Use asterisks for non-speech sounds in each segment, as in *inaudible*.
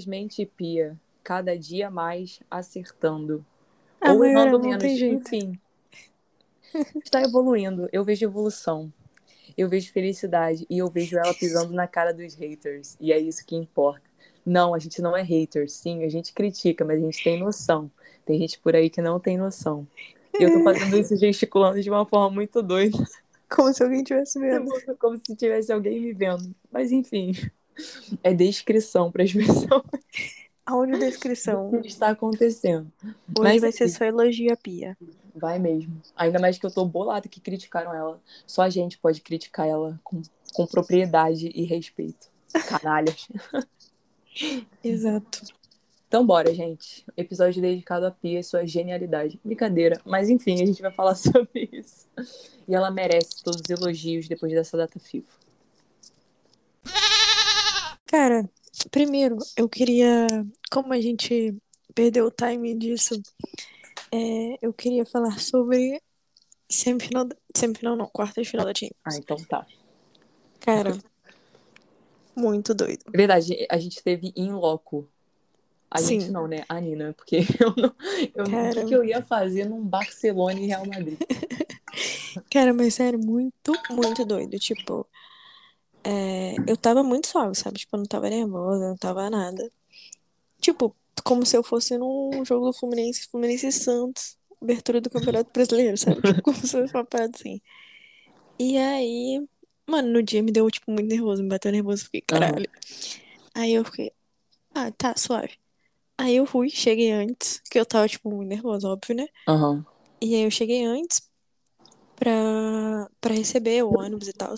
Simplesmente pia. Cada dia mais acertando. Ah, Ou errando não menos. Enfim. Está evoluindo. Eu vejo evolução. Eu vejo felicidade. E eu vejo ela pisando na cara dos haters. E é isso que importa. Não, a gente não é hater. Sim, a gente critica, mas a gente tem noção. Tem gente por aí que não tem noção. E eu tô fazendo isso gesticulando de uma forma muito doida. Como se alguém tivesse vendo. *laughs* Como se tivesse alguém me vendo. Mas enfim. *laughs* É descrição para as pessoas Áudio do descrição. que *laughs* está acontecendo. Hoje Mas vai ser assim, só elogio a Pia. Vai mesmo. Ainda mais que eu tô bolada que criticaram ela. Só a gente pode criticar ela com, com propriedade e respeito. Canalhas. *laughs* Exato. Então bora, gente. Episódio dedicado a Pia e sua genialidade. Brincadeira. Mas enfim, a gente vai falar sobre isso. E ela merece todos os elogios depois dessa data FIFA. Cara, primeiro, eu queria. Como a gente perdeu o time disso, é, eu queria falar sobre semifinal. Semifinal não, quarta de final da Champions. Ah, então tá. Cara, muito doido. É verdade, a gente teve in loco. A Sim. gente não, né? A Nina, porque *laughs* eu não. Eu, não- o Cara. que, que eu ia fazer num Barcelona e Real Madrid? *laughs* Cara, mas sério, muito, muito doido. Tipo, é, eu tava muito suave, sabe? Tipo, eu não tava nervosa, não tava nada. Tipo, como se eu fosse num jogo do Fluminense, Fluminense e Santos, abertura do Campeonato Brasileiro, sabe? *laughs* Tipo, como se fosse uma parada assim. E aí, mano, no dia me deu, tipo, muito nervoso, me bateu nervoso, eu fiquei, caralho. Aí eu fiquei, ah, tá, suave. Aí eu fui, cheguei antes, que eu tava, tipo, muito nervosa, óbvio, né? Aham. E aí eu cheguei antes pra, pra receber o ônibus e tal.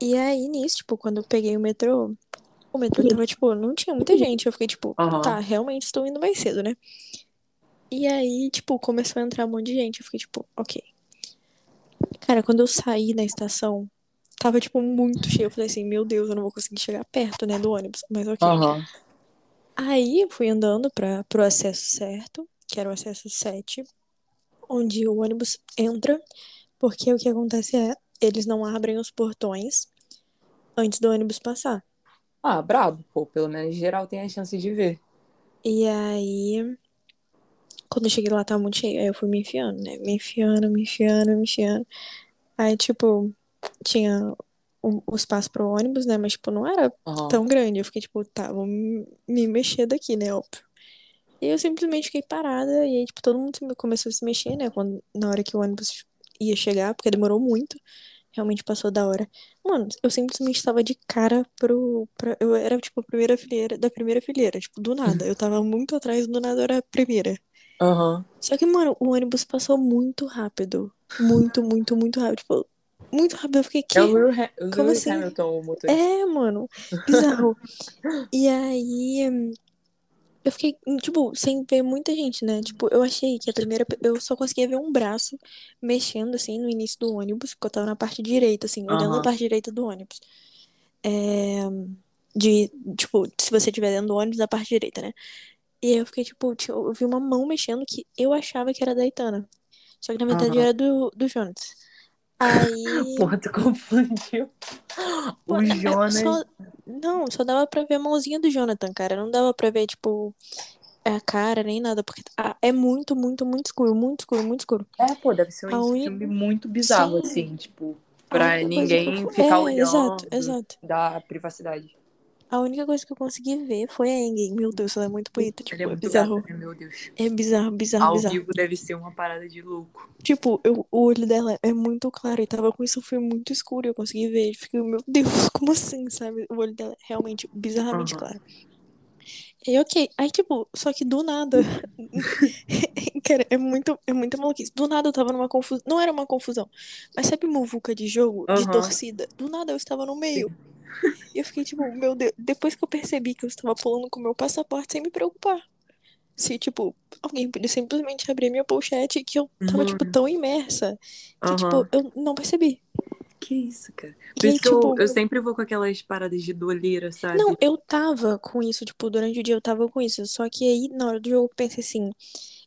E aí, nisso, tipo, quando eu peguei o metrô, o metrô tava, tipo, não tinha muita gente. Eu fiquei, tipo, Aham. tá, realmente estou indo mais cedo, né? E aí, tipo, começou a entrar um monte de gente. Eu fiquei, tipo, ok. Cara, quando eu saí da estação, tava, tipo, muito cheio. Eu falei assim, meu Deus, eu não vou conseguir chegar perto, né, do ônibus. Mas ok. Aham. Aí eu fui andando para pro acesso certo, que era o acesso 7, onde o ônibus entra, porque o que acontece é, eles não abrem os portões antes do ônibus passar. Ah, brabo, pô. Pelo menos geral tem a chance de ver. E aí, quando eu cheguei lá, tava muito cheio. Aí eu fui me enfiando, né? Me enfiando, me enfiando, me enfiando. Aí, tipo, tinha o, o espaço pro ônibus, né? Mas, tipo, não era Aham. tão grande. Eu fiquei, tipo, tá, vou me me mexer daqui, né? Óbvio. E eu simplesmente fiquei parada. E aí, tipo, todo mundo começou a se mexer, né? Quando, na hora que o ônibus ia chegar, porque demorou muito. Realmente passou da hora. Mano, eu simplesmente estava de cara pro. Pra, eu era, tipo, a primeira fileira, da primeira fileira, tipo, do nada. Eu tava muito atrás, do nada eu era a primeira. Aham. Só que, mano, o ônibus passou muito rápido. Muito, muito, muito rápido. Tipo, muito rápido. Eu fiquei, que? É o Lewis, Como Lewis assim? Hamilton, o motorista. É, mano, bizarro. *laughs* E aí, eu fiquei, hum, tipo, sem ver muita gente, né? Tipo, eu achei que a primeira, eu só conseguia ver um braço mexendo, assim, no início do ônibus, porque eu tava na parte direita, assim, olhando a parte direita do ônibus. É, de, tipo, se você estiver dentro do ônibus, da parte direita, né? E aí eu fiquei, tipo, eu vi uma mão mexendo que eu achava que era da Aitana. Só que na verdade Aham. era do, do Jonas. Aí. *laughs* Porra, tu confundiu. *gasps* O é- é Jonas. só- Não, só dava pra ver a mãozinha do Jonathan, cara. Não dava pra ver, tipo, a cara nem nada. Porque ah, é muito, muito, muito escuro. Muito escuro, muito escuro. É, pô, deve ser um filme muito bizarro, Sim. assim, tipo, pra ninguém ficar é, olhando, Exato, exato. da privacidade. A única coisa que eu consegui ver foi a Engen. Meu Deus, ela é muito bonita. Tipo, Ele é é bizarro. gato, né? Meu Deus. É bizarro, bizarro, Ao bizarro. vivo deve ser uma parada de louco. Tipo, eu- o olho dela é muito claro e tava com isso foi muito escuro. Eu consegui ver. Eu Fiquei, meu Deus, *laughs* como assim, sabe? O olho dela é realmente bizarramente Aham. claro. E ok. Aí, tipo, só que do nada. *laughs* Cara, é muito, é muito maluquice. Do nada eu tava numa confusão. Não era uma confusão. Mas sabe muvuca de jogo? De Aham. torcida? Do nada eu estava no meio. E eu fiquei, tipo, meu Deus. Depois que eu percebi que eu estava pulando com o meu passaporte sem me preocupar. Se, tipo, alguém podia simplesmente abrir minha pochete que eu tava, tipo, Mano. tão imersa que, tipo, Aham. eu não percebi. Que isso, cara. Por isso que eu, tipo, eu sempre vou com aquelas paradas de doleira, sabe? Não, eu tava com isso, tipo, durante o dia eu tava com isso. Só que aí, na hora do jogo, eu pensei assim: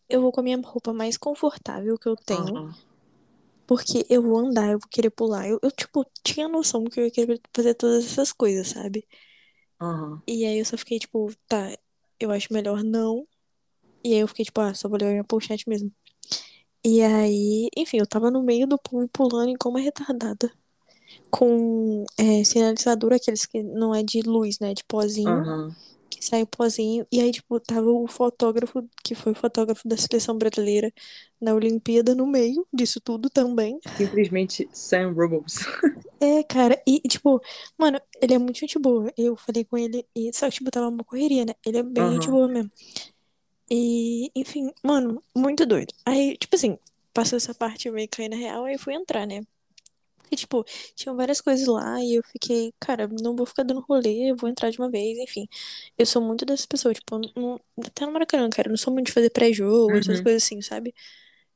eu vou com a minha roupa mais confortável que eu tenho, Aham. Porque eu vou andar, eu vou querer pular. Eu, eu, tipo, tinha noção que eu ia querer fazer todas essas coisas, sabe? Aham. E aí eu só fiquei, tipo, tá, eu acho melhor não. E aí eu fiquei, tipo, ah, só vou levar minha pochete mesmo. E aí, enfim, eu tava no meio do povo pulando igual uma retardada. Com é, sinalizador, aqueles que não é de luz, né? De pozinho. Aham. Que saiu pozinho. E aí, tipo, tava o fotógrafo, que foi fotógrafo da seleção brasileira na Olimpíada, no meio disso tudo também. Simplesmente Sam Rubbles. *laughs* É, cara, e, tipo, mano, ele é muito gente boa. Eu falei com ele, e só que, tipo, tava uma correria, né? Ele é bem gente Aham. boa mesmo. E, enfim, mano, muito doido. Aí, tipo assim, passou essa parte meio na real, aí eu fui entrar, né? E, tipo, tinham várias coisas lá e eu fiquei, cara, não vou ficar dando rolê, eu vou entrar de uma vez, enfim. Eu sou muito dessas pessoas, tipo, não, até no Maracanã, cara, eu não sou muito de fazer pré-jogo, essas Uhum. coisas assim, sabe?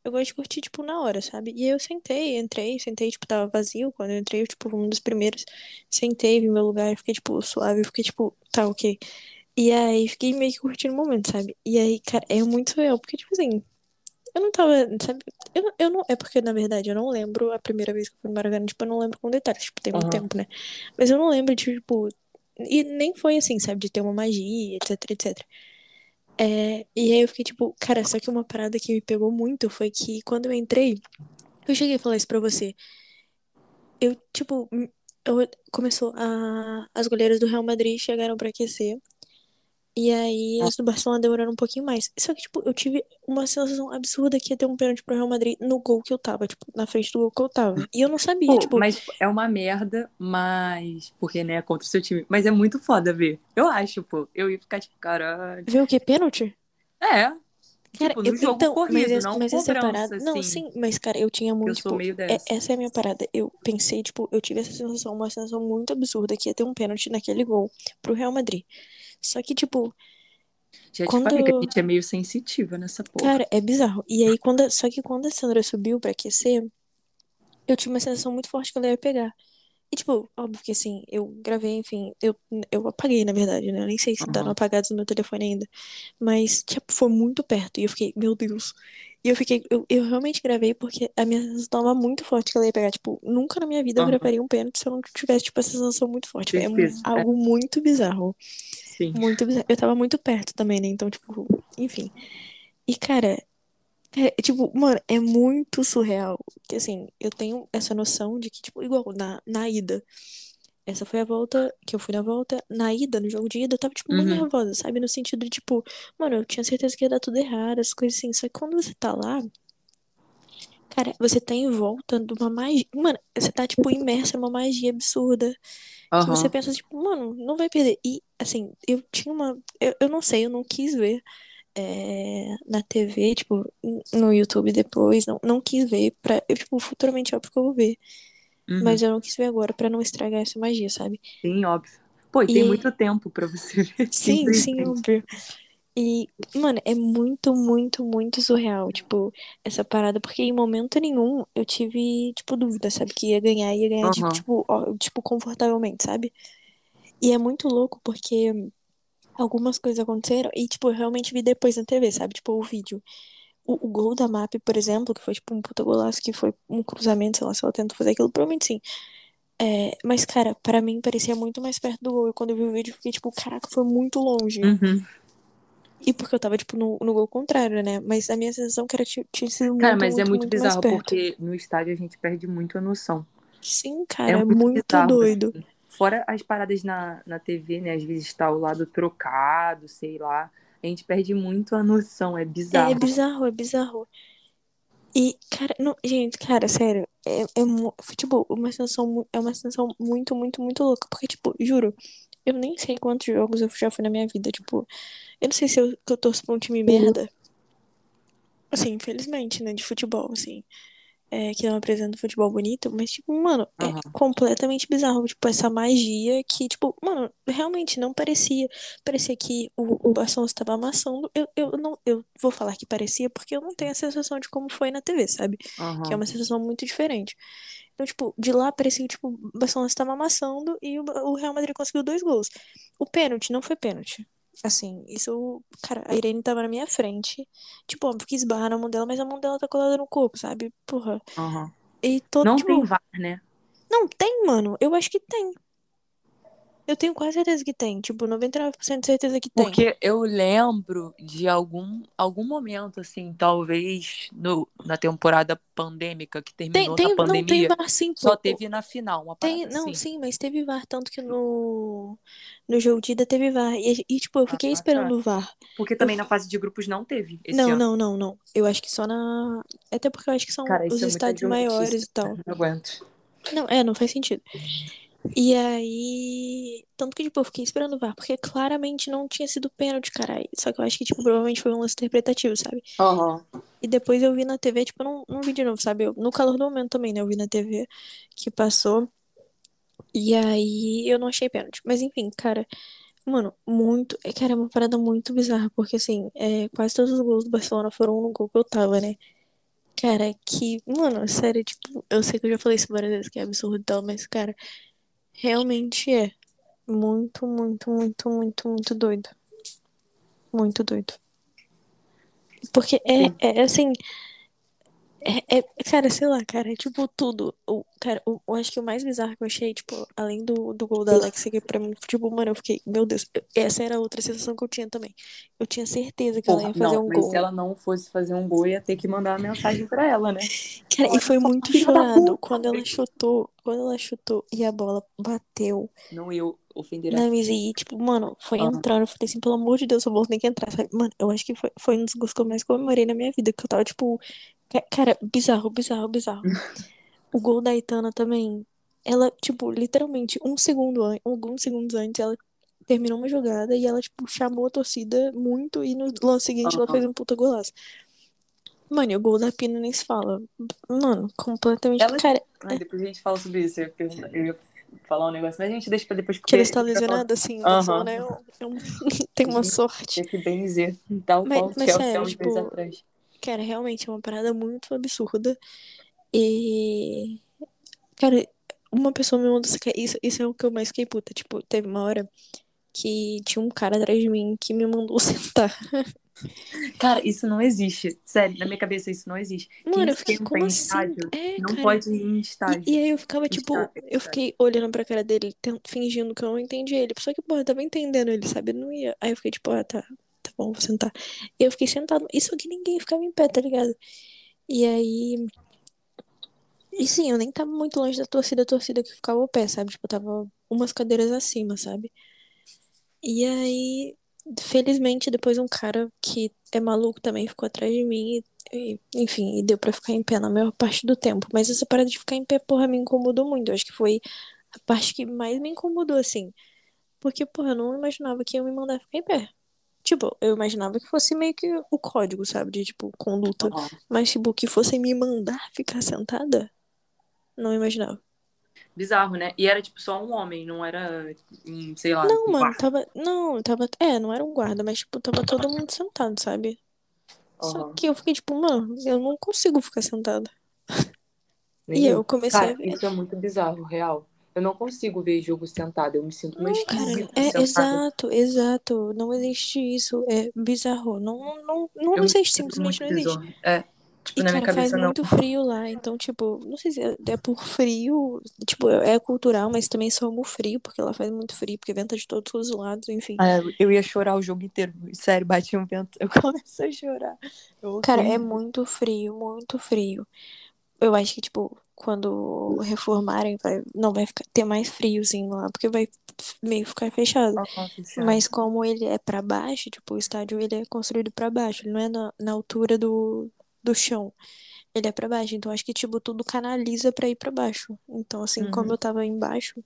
Eu gosto de curtir, tipo, na hora, sabe? E aí eu sentei, entrei, sentei, tipo, tava vazio quando eu entrei, eu, tipo, fui um dos primeiros. Sentei, vi meu lugar, fiquei, tipo, suave, fiquei, tipo, tá, ok. E aí fiquei meio que curtindo o momento, sabe? E aí, cara, é muito surreal, porque, tipo assim, eu não tava, sabe? Eu, eu não. É porque, na verdade, eu não lembro a primeira vez que eu fui no Maracanã, tipo, eu não lembro com detalhes, tipo, tem muito tempo, né? Mas eu não lembro de, tipo. E nem foi assim, sabe? De ter uma magia, etc, etc. É, e aí eu fiquei, tipo, cara, só que uma parada que me pegou muito foi que quando eu entrei, eu cheguei a falar isso pra você. Eu, tipo, eu, começou a. As goleiras do Real Madrid chegaram pra aquecer. E aí as do Barcelona demoraram um pouquinho mais. Só que, tipo, eu tive uma sensação absurda que ia ter um pênalti pro Real Madrid no gol que eu tava, tipo, na frente do gol que eu tava. E eu não sabia, Pô, tipo, mas é uma merda, mas. Porque, né, é contra o seu time. Mas é muito foda ver. Eu acho, pô. Eu ia ficar tipo, caralho. ver o que? Pênalti? É. Cara, Tipo, eu, jogo então, corrido, mas, essa- não mas essa cobrança, parada. Não, assim. sim, mas, cara, eu tinha Eu muito, sou tipo, meio é- dessa. essa é a minha parada. Eu pensei, tipo, eu tive essa sensação, uma sensação muito absurda que ia ter um pênalti naquele gol pro Real Madrid. Só que, tipo, Já te quando. falei que a gente é meio sensitiva nessa porra. Cara, é bizarro. E aí, quando, só que quando a Sandra subiu pra aquecer, eu tinha uma sensação muito forte que ela ia pegar. E, tipo, óbvio que assim, eu gravei, enfim, eu, eu apaguei, na verdade, né? Eu nem sei se tá Aham. apagados no meu telefone ainda. Mas, tipo, foi muito perto. E eu fiquei, meu Deus. E eu fiquei, eu, eu realmente gravei porque a minha sensação tava muito forte que ela ia pegar. Tipo, nunca na minha vida eu Aham. gravaria um pênalti se eu não tivesse, tipo, essa sensação muito forte. É. É, algo muito bizarro. Sim. Muito bizarro. Eu tava muito perto também, né? Então, tipo, enfim. E, cara, é, tipo, mano, é muito surreal. Que assim, eu tenho essa noção de que, tipo, igual na, na ida. Essa foi a volta que eu fui na volta. Na ida, no jogo de ida, eu tava, tipo, muito Uhum. nervosa, sabe? No sentido de, tipo, mano, eu tinha certeza que ia dar tudo errado, as coisas assim. Só que quando você tá lá, cara, você tá em volta de uma magia. Mano, você tá, tipo, imersa numa magia absurda. Que você pensa, tipo, mano, não vai perder. E, assim, eu tinha uma. Eu, eu não sei, eu não quis ver é, na TV, tipo, no YouTube depois. Não, não quis ver pra. Eu, tipo, futuramente óbvio que eu vou ver. Uhum. Mas eu não quis ver agora pra não estragar essa magia, sabe? Sim, óbvio. Pô, e tem E. muito tempo pra você *laughs* ver, Sim, sim, óbvio. E, mano, é muito, muito, muito surreal, tipo, essa parada, porque em momento nenhum eu tive, tipo, dúvida, sabe? Que ia ganhar, ia ganhar, tipo, Aham. tipo, ó, tipo, confortavelmente, sabe? E é muito louco porque algumas coisas aconteceram e, tipo, eu realmente vi depois na TV, sabe? Tipo, o vídeo. O, o gol da MAP, por exemplo, que foi, tipo, um puta golaço, que foi um cruzamento, sei lá, se ela tentou fazer aquilo, provavelmente sim. É, mas, cara, pra mim parecia muito mais perto do gol. E quando eu vi o vídeo, eu fiquei, tipo, caraca, foi muito longe. Uhum. E porque eu tava, tipo, no, no gol contrário, né? Mas a minha sensação é que era, tinha, sido Cara, muito, mas é muito, muito muito mais bizarro, porque no estádio a gente perde muito a noção. Sim, É cara, é muito muito bizarro, doido. assim. Fora as paradas na, na TV, né? Às vezes tá o lado trocado, sei lá. A gente perde muito a noção, é É bizarro. bizarro, é bizarro. E, cara, não, gente, cara, sério, é, é mu- tipo, uma sensação, é uma sensação muito, muito, muito louca. Porque, tipo, juro, eu nem sei quantos jogos eu já fui na minha vida. Tipo, eu não sei se eu, que eu torço pra um time merda. Assim, infelizmente, né? De futebol, assim. É, que não apresenta futebol bonito, mas, tipo, mano, é Aham. completamente bizarro. Tipo, essa magia que, tipo, mano, realmente não parecia. Parecia que o, o Barcelona estava amassando. Eu, eu não eu vou falar que parecia porque eu não tenho a sensação de como foi na TV, sabe? Que é uma sensação muito diferente. Então, tipo, de lá parecia que tipo, o Barcelona estava amassando e o, o Real Madrid conseguiu dois gols. O pênalti não foi pênalti. Assim, isso, cara, a Irene tava na minha frente. Tipo, óbvio que esbarra na mão dela, mas a mão dela tá colada no corpo, sabe? Porra. Aham. E todo, Não tipo, tem VAR, né? não tem, mano. Eu acho que tem. Eu tenho quase certeza que tem. Tipo, 99% de certeza que tem. Porque eu lembro de algum, algum momento, assim, talvez no, na temporada pandêmica, que Tem, terminou tem, na não tem pandemia, VAR sim, pô. só teve na final, uma Tem, parada não, assim. sim, mas teve VAR, tanto que no, no jogo de ida teve VAR. E, e, tipo, eu fiquei Ah, esperando tá. o VAR. Porque também na fase de grupos não teve esse Não, ano. não, não, não. Eu acho que só na. Até porque eu acho que são Cara, os é estádios maiores e tal. *laughs* Não aguento. Não, é, não faz sentido. E aí. Tanto que, tipo, eu fiquei esperando o VAR, porque claramente não tinha sido pênalti, caralho. Só que eu acho que, tipo, provavelmente foi um lance interpretativo, sabe? Aham. E depois eu vi na TV, tipo, eu não, não vi de novo, sabe? Eu- no calor do momento também, né? Eu vi na TV que passou. E aí eu não achei pênalti. Mas enfim, cara, mano, muito. é, Cara, é uma parada muito bizarra, porque assim, é, quase todos os gols do Barcelona foram no gol que eu tava, né? Cara, que. Mano, sério, tipo, eu sei que eu já falei isso várias vezes, que é absurdo e tal, mas, cara, realmente é. Muito, muito, muito, muito, muito doido. Muito doido. Porque é, é assim. É, é- cara, sei lá, cara, é tipo tudo. O, cara, o- eu acho que o mais bizarro que eu achei, tipo, além do, do gol da Alexia, que pra mim, tipo, mano, eu fiquei, meu Deus, eu- essa era outra sensação que eu tinha também. Eu tinha certeza que ela Porra, ia fazer não, um mas gol. se ela não fosse fazer um gol, ia ter que mandar uma mensagem pra ela, né? *laughs* Cara, e foi muito chorado quando ela chutou, quando ela chutou e a bola bateu Não eu ofender a na mesa e, tipo, mano, foi Aham. entrando. Eu falei assim, pelo amor de Deus, essa bola tem que entrar, sabe? Mano, eu acho que foi, foi um dos gols que eu mais comemorei na minha vida, que eu tava, tipo, ca- cara, bizarro, bizarro, bizarro. *laughs* O gol da Aitana também, ela, tipo, literalmente, um segundo alguns segundos antes, ela terminou uma jogada e ela, tipo, chamou a torcida muito e no lance seguinte ela fez um puta golaço. Mano, e o gol da Pina nem se fala. Mano, completamente. Ela- Cara, Ai, depois a gente fala sobre isso. Eu eu ia falar um negócio, mas a gente deixa pra depois. que porque a gente vai falar- lesionada, assim, o Aham. Barcelona é um, é um- *laughs* tem uma sorte. Tem que benzer, tal Mas- qual mas Chelsea há uns tipo, atrás. Cara, realmente é uma parada muito absurda. E. Cara, uma pessoa me mandou. Isso, isso é o que eu mais fiquei puta. Tipo, teve uma hora que tinha um cara atrás de mim que me mandou *laughs* sentar. Cara, isso não existe. Sério, na minha cabeça isso não existe. Mano, eu fiquei, como assim? estádio É, não cara. pode ir em estádio. E, e aí eu ficava, tipo, Estádio, eu fiquei olhando pra cara dele, fingindo que eu não entendi ele. Só que, pô, eu tava entendendo ele, sabe? Eu não ia. Aí eu fiquei, tipo, ah, tá, tá bom, vou sentar. E eu fiquei sentado. Só que ninguém ficava em pé, tá ligado? E aí. E sim, eu nem tava muito longe da torcida, a torcida que ficava ao pé, sabe? Tipo, eu tava umas cadeiras acima, sabe? E aí, felizmente, depois um cara que é maluco também ficou atrás de mim e, e, enfim, e deu pra ficar em pé na maior parte do tempo. Mas essa parada de ficar em pé, porra, me incomodou muito. Eu acho que foi a parte que mais me incomodou, assim. Porque, porra, eu não imaginava que ia me mandar ficar em pé. Tipo, eu imaginava que fosse meio que o código, sabe? De, tipo, conduta. Mas, tipo, que fossem me mandar ficar sentada, não imaginava. Bizarro, né? E era tipo só um homem, não era, um, sei lá, Não, um mano, quarto. tava. Não, tava. É, não era um guarda, mas, tipo, tava todo mundo sentado, sabe? Só Aham. que eu fiquei, tipo, mano, eu não consigo ficar sentada. Nem *laughs* E eu comecei Cara, a ver. isso é muito bizarro, real. Eu não consigo ver jogo sentado, eu me sinto Não, cara, é sentada. exato, exato. Não existe isso. É bizarro. Não, não, não me existe, simplesmente não existe. É, tipo, E, na minha cara, faz cabeça não. muito frio lá, então, tipo, não sei se é, é por frio, tipo, é cultural, mas também somos frio, porque lá faz muito frio, porque venta de todos os lados, enfim. Ah, eu ia chorar o jogo inteiro. Sério, batia um vento. *laughs* Eu comecei a chorar. Eu Cara, é muito- frio, muito frio. Eu acho que, tipo, quando reformarem, vai, não vai ficar, ter mais friozinho lá, porque vai meio ficar fechado. Aham, fechado. Mas como ele é pra baixo, tipo, o estádio ele é construído pra baixo, ele não é na, na altura do, do chão. Ele é pra baixo, então acho que, tipo, tudo canaliza pra ir pra baixo. Então, assim, como Uhum. eu tava embaixo.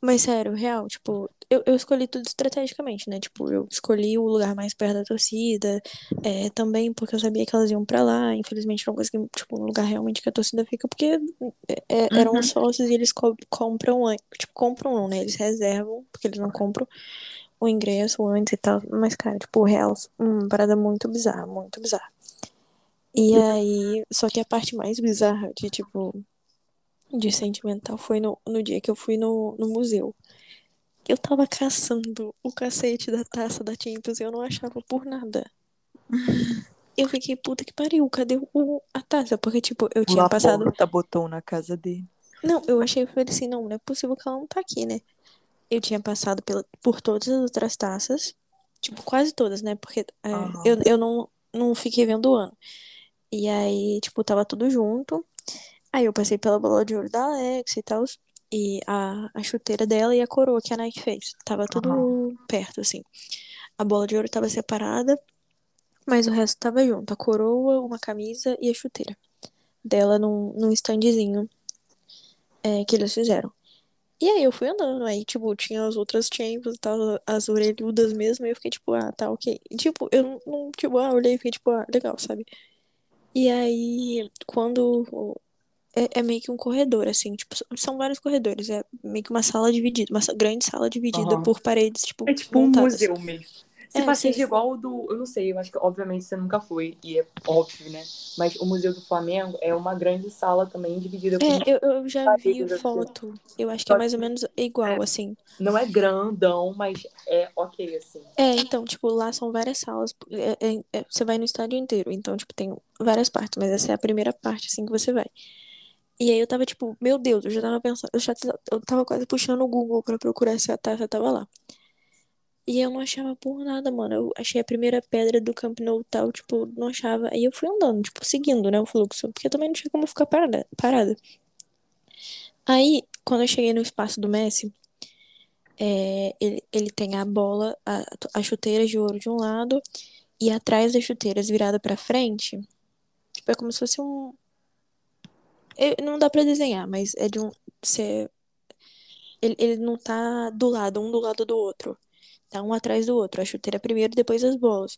Mas sério, real, tipo, eu, eu escolhi tudo estrategicamente, né? Tipo, eu escolhi o lugar mais perto da torcida, é, também porque eu sabia que elas iam pra lá. Infelizmente não consegui, tipo, um lugar realmente que a torcida fica, porque é, é, eram Uhum. sócios e eles co- compram, tipo, compram não, né? Eles reservam, porque eles não compram o ingresso antes e tal. Mas, cara, tipo, real, uma parada muito bizarra, muito bizarra. E aí, só que a parte mais bizarra de, tipo, de sentimental foi no, no dia que eu fui no, no museu. Eu tava caçando o cacete da taça da Champions e eu não achava por nada. Eu fiquei, puta que pariu, cadê o, a taça? Porque, tipo, eu tinha passado. Laporta botou na casa dele. Não, eu achei, eu falei assim, não, não é possível que ela não tá aqui, né? Eu tinha passado pela, por todas as outras taças, tipo, quase todas, né? Porque é, eu, eu não, não fiquei vendo o ano. E aí, tipo, tava tudo junto. Aí eu passei pela bola de ouro da Alex e tal. E a, a chuteira dela e a coroa que a Nike fez. Tava tudo perto, assim. A bola de ouro tava separada, mas o resto tava junto. A coroa, uma camisa e a chuteira. Dela num, num standzinho é, que eles fizeram. E aí eu fui andando, aí, tipo, tinha as outras champions e tal, as orelhudas mesmo, e eu fiquei, tipo, ah, tá, ok. E, tipo, eu não, tipo, ah, olhei e fiquei, tipo, ah, legal, sabe? E aí, quando. É, é meio que um corredor, assim, tipo, são vários corredores, é meio que uma sala dividida, uma grande sala dividida Aham. por paredes, tipo, É tipo um montadas. museu mesmo. Se É, sim. igual o do. Eu não sei, eu acho que obviamente você nunca foi, e é óbvio, né? Mas o Museu do Flamengo é uma grande sala também dividida com. É, eu, eu já vi assim. foto. Eu acho que é mais ou menos igual, assim. Não é grandão, mas é ok, assim. É, então, tipo, lá são várias salas. é- é- é- você vai no estádio inteiro. Então, tipo, tem várias partes, mas essa é a primeira parte, assim, que você vai. E aí eu tava, tipo, meu Deus, eu já tava pensando, eu já eu tava quase puxando o Google pra procurar se a taça tava lá. E eu não achava por nada, mano. Eu achei a primeira pedra do Camp Nou tal, tipo, não achava. Aí eu fui andando, tipo, seguindo, né, o fluxo. Porque também não tinha como ficar parada. parada. Aí, quando eu cheguei no espaço do Messi, é, ele, ele tem a bola, a, a chuteira de ouro de um lado, e atrás das chuteiras virada pra frente, tipo, é como se fosse um. eu- não dá pra desenhar, mas é de um. Você, ele, ele não tá do lado, um do lado do outro. Tá um atrás do outro. A chuteira primeiro, depois as bolas.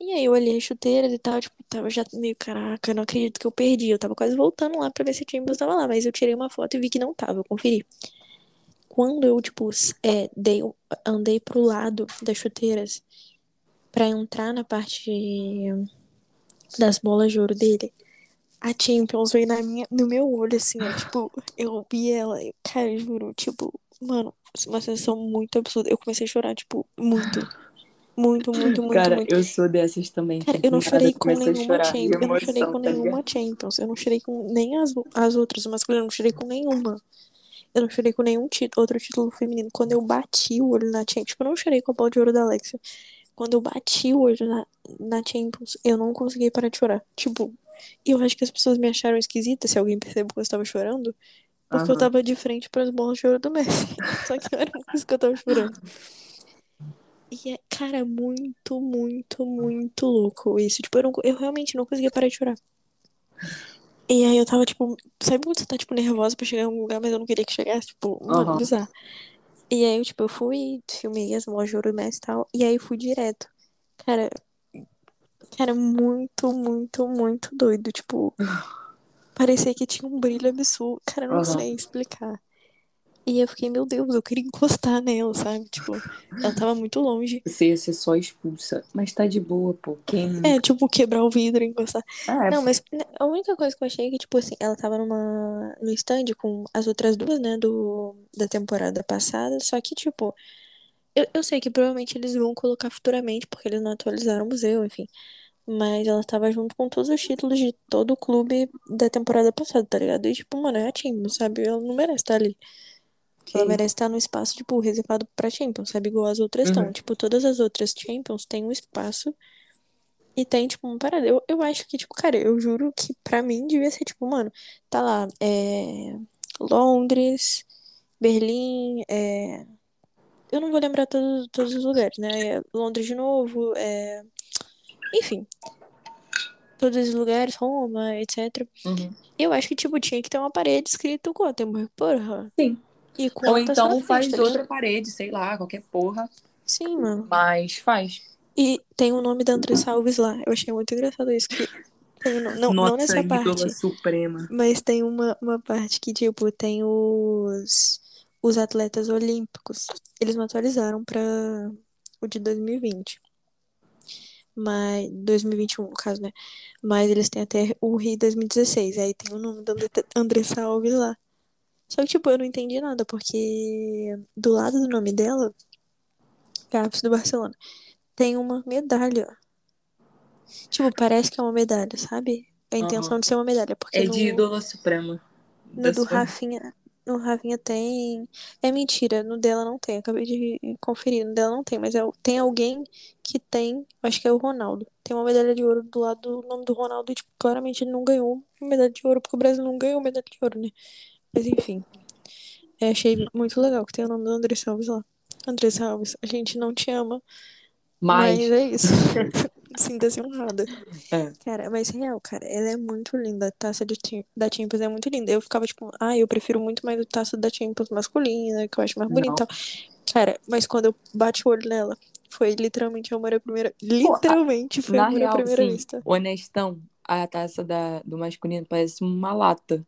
E aí eu olhei as chuteiras e tal, tipo, tava já meio, caraca, não acredito que eu perdi. Eu tava quase voltando lá pra ver se o Champions tava lá, mas eu tirei uma foto e vi que não tava, eu conferi. Quando eu, tipo, é, dei, andei pro lado das chuteiras pra entrar na parte das bolas de ouro dele, a Champions veio na minha, no meu olho, assim, ó, tipo, eu vi ela, cara, juro, tipo, mano, uma sensação muito absurda. Eu comecei a chorar, tipo, muito. Muito, muito, muito, Cara, muito. eu sou dessas também. Cara, eu não chorei com nenhuma Champions. Eu não chorei com tá nenhuma ligado? Champions. Eu não chorei com nem as, as outras, o masculino, eu não chorei com nenhuma. Eu não chorei com nenhum título, outro título feminino. Quando eu bati o olho na Champions, tipo, eu não chorei com a bola de ouro da Alexia. Quando eu bati o olho na, na Champions, eu não consegui parar de chorar. Tipo, eu acho que as pessoas me acharam esquisita se alguém percebeu que eu estava chorando. Porque eu Aham. tava de frente para as bolas de ouro do Messi. *laughs* Só que era por isso que eu tava chorando. E é, cara, muito, muito, muito louco isso. Tipo, eu, não, eu realmente não conseguia parar de chorar. E aí eu tava, tipo, sabe quando você tá, tipo, nervosa pra chegar em algum lugar, mas eu não queria que chegasse? Tipo, mano, Aham. bizarro. E aí, eu, tipo, eu fui, filmei as bolas de ouro do Messi e tal, e aí fui direto. Cara, cara, muito, muito, muito doido. Tipo, *laughs* parecia que tinha um brilho absurdo. Cara, eu não Aham. sei explicar. E eu fiquei, meu Deus, eu queria encostar nela, sabe? Tipo, ela tava muito longe. Você ia ser só expulsa. Mas tá de boa, pô. Quem? É, tipo, quebrar o vidro e encostar. Ah, é, Não, mas a única coisa que eu achei é que, tipo assim, ela tava numa, no stand com as outras duas, né, do, da temporada passada, só que, tipo, eu, eu sei que provavelmente eles vão colocar futuramente, porque eles não atualizaram o museu, enfim. Mas ela tava junto com todos os títulos de todo o clube da temporada passada, tá ligado? E, tipo, mano, é a Champions, sabe? Ela não merece estar ali. Ela merece estar no espaço, tipo, reservado pra Champions, sabe? Igual as outras estão. Uhum. Tipo, todas as outras Champions têm um espaço e tem, tipo, uma parada. Eu, eu acho que, tipo, cara, eu juro que pra mim devia ser, tipo, mano, tá lá, é... Londres, Berlim, é... Eu não vou lembrar todos, todos os lugares, né? É Londres de novo, é... Enfim. Todos os lugares, Roma, etc. Uhum. Eu acho que, tipo, tinha que ter uma parede escrito Gothenburg, porra. Sim. E com Ou então faz ligado? outra parede, sei lá, qualquer porra. Sim, mano. Mas faz. E tem o nome da Andressa Alves lá. Eu achei muito engraçado isso. Que tem não, não Nossa nessa ídola parte, suprema. mas tem uma, uma parte que, tipo, tem os, os atletas olímpicos. Eles não atualizaram pra o de 2020. Mas, 2021, no caso, né? Mas eles têm até o Rio 2016. Aí tem o nome da Andre- Andressa Alves lá. Só que, tipo, eu não entendi nada, porque do lado do nome dela, Gaves do Barcelona, tem uma medalha. Tipo, parece que é uma medalha, sabe? A intenção de ser uma medalha, porque É no, de ídola suprema. no do sua- Rafinha, no Rafinha tem. É mentira, no dela não tem. Acabei de conferir, no dela não tem, mas é, tem alguém que tem, acho que é o Ronaldo. Tem uma medalha de ouro do lado do nome do Ronaldo e, tipo, claramente ele não ganhou medalha de ouro, porque o Brasil não ganhou medalha de ouro, né? Mas enfim. É, achei muito legal que tem o nome do André Alves lá. André Alves, a gente não te ama, Mas, mas é isso. *laughs* Sinta-se honrada. É. Cara, mas real, cara, ela é muito linda. A taça de, da Champions é muito linda. Eu ficava tipo, ah, eu prefiro muito mais a taça da Champions masculina, que eu acho mais bonita e tal. Cara, mas quando eu bati o olho nela, foi literalmente amor à primeira. Literalmente foi amor à primeira sim, vista. honestão, a taça da, do masculino parece uma lata.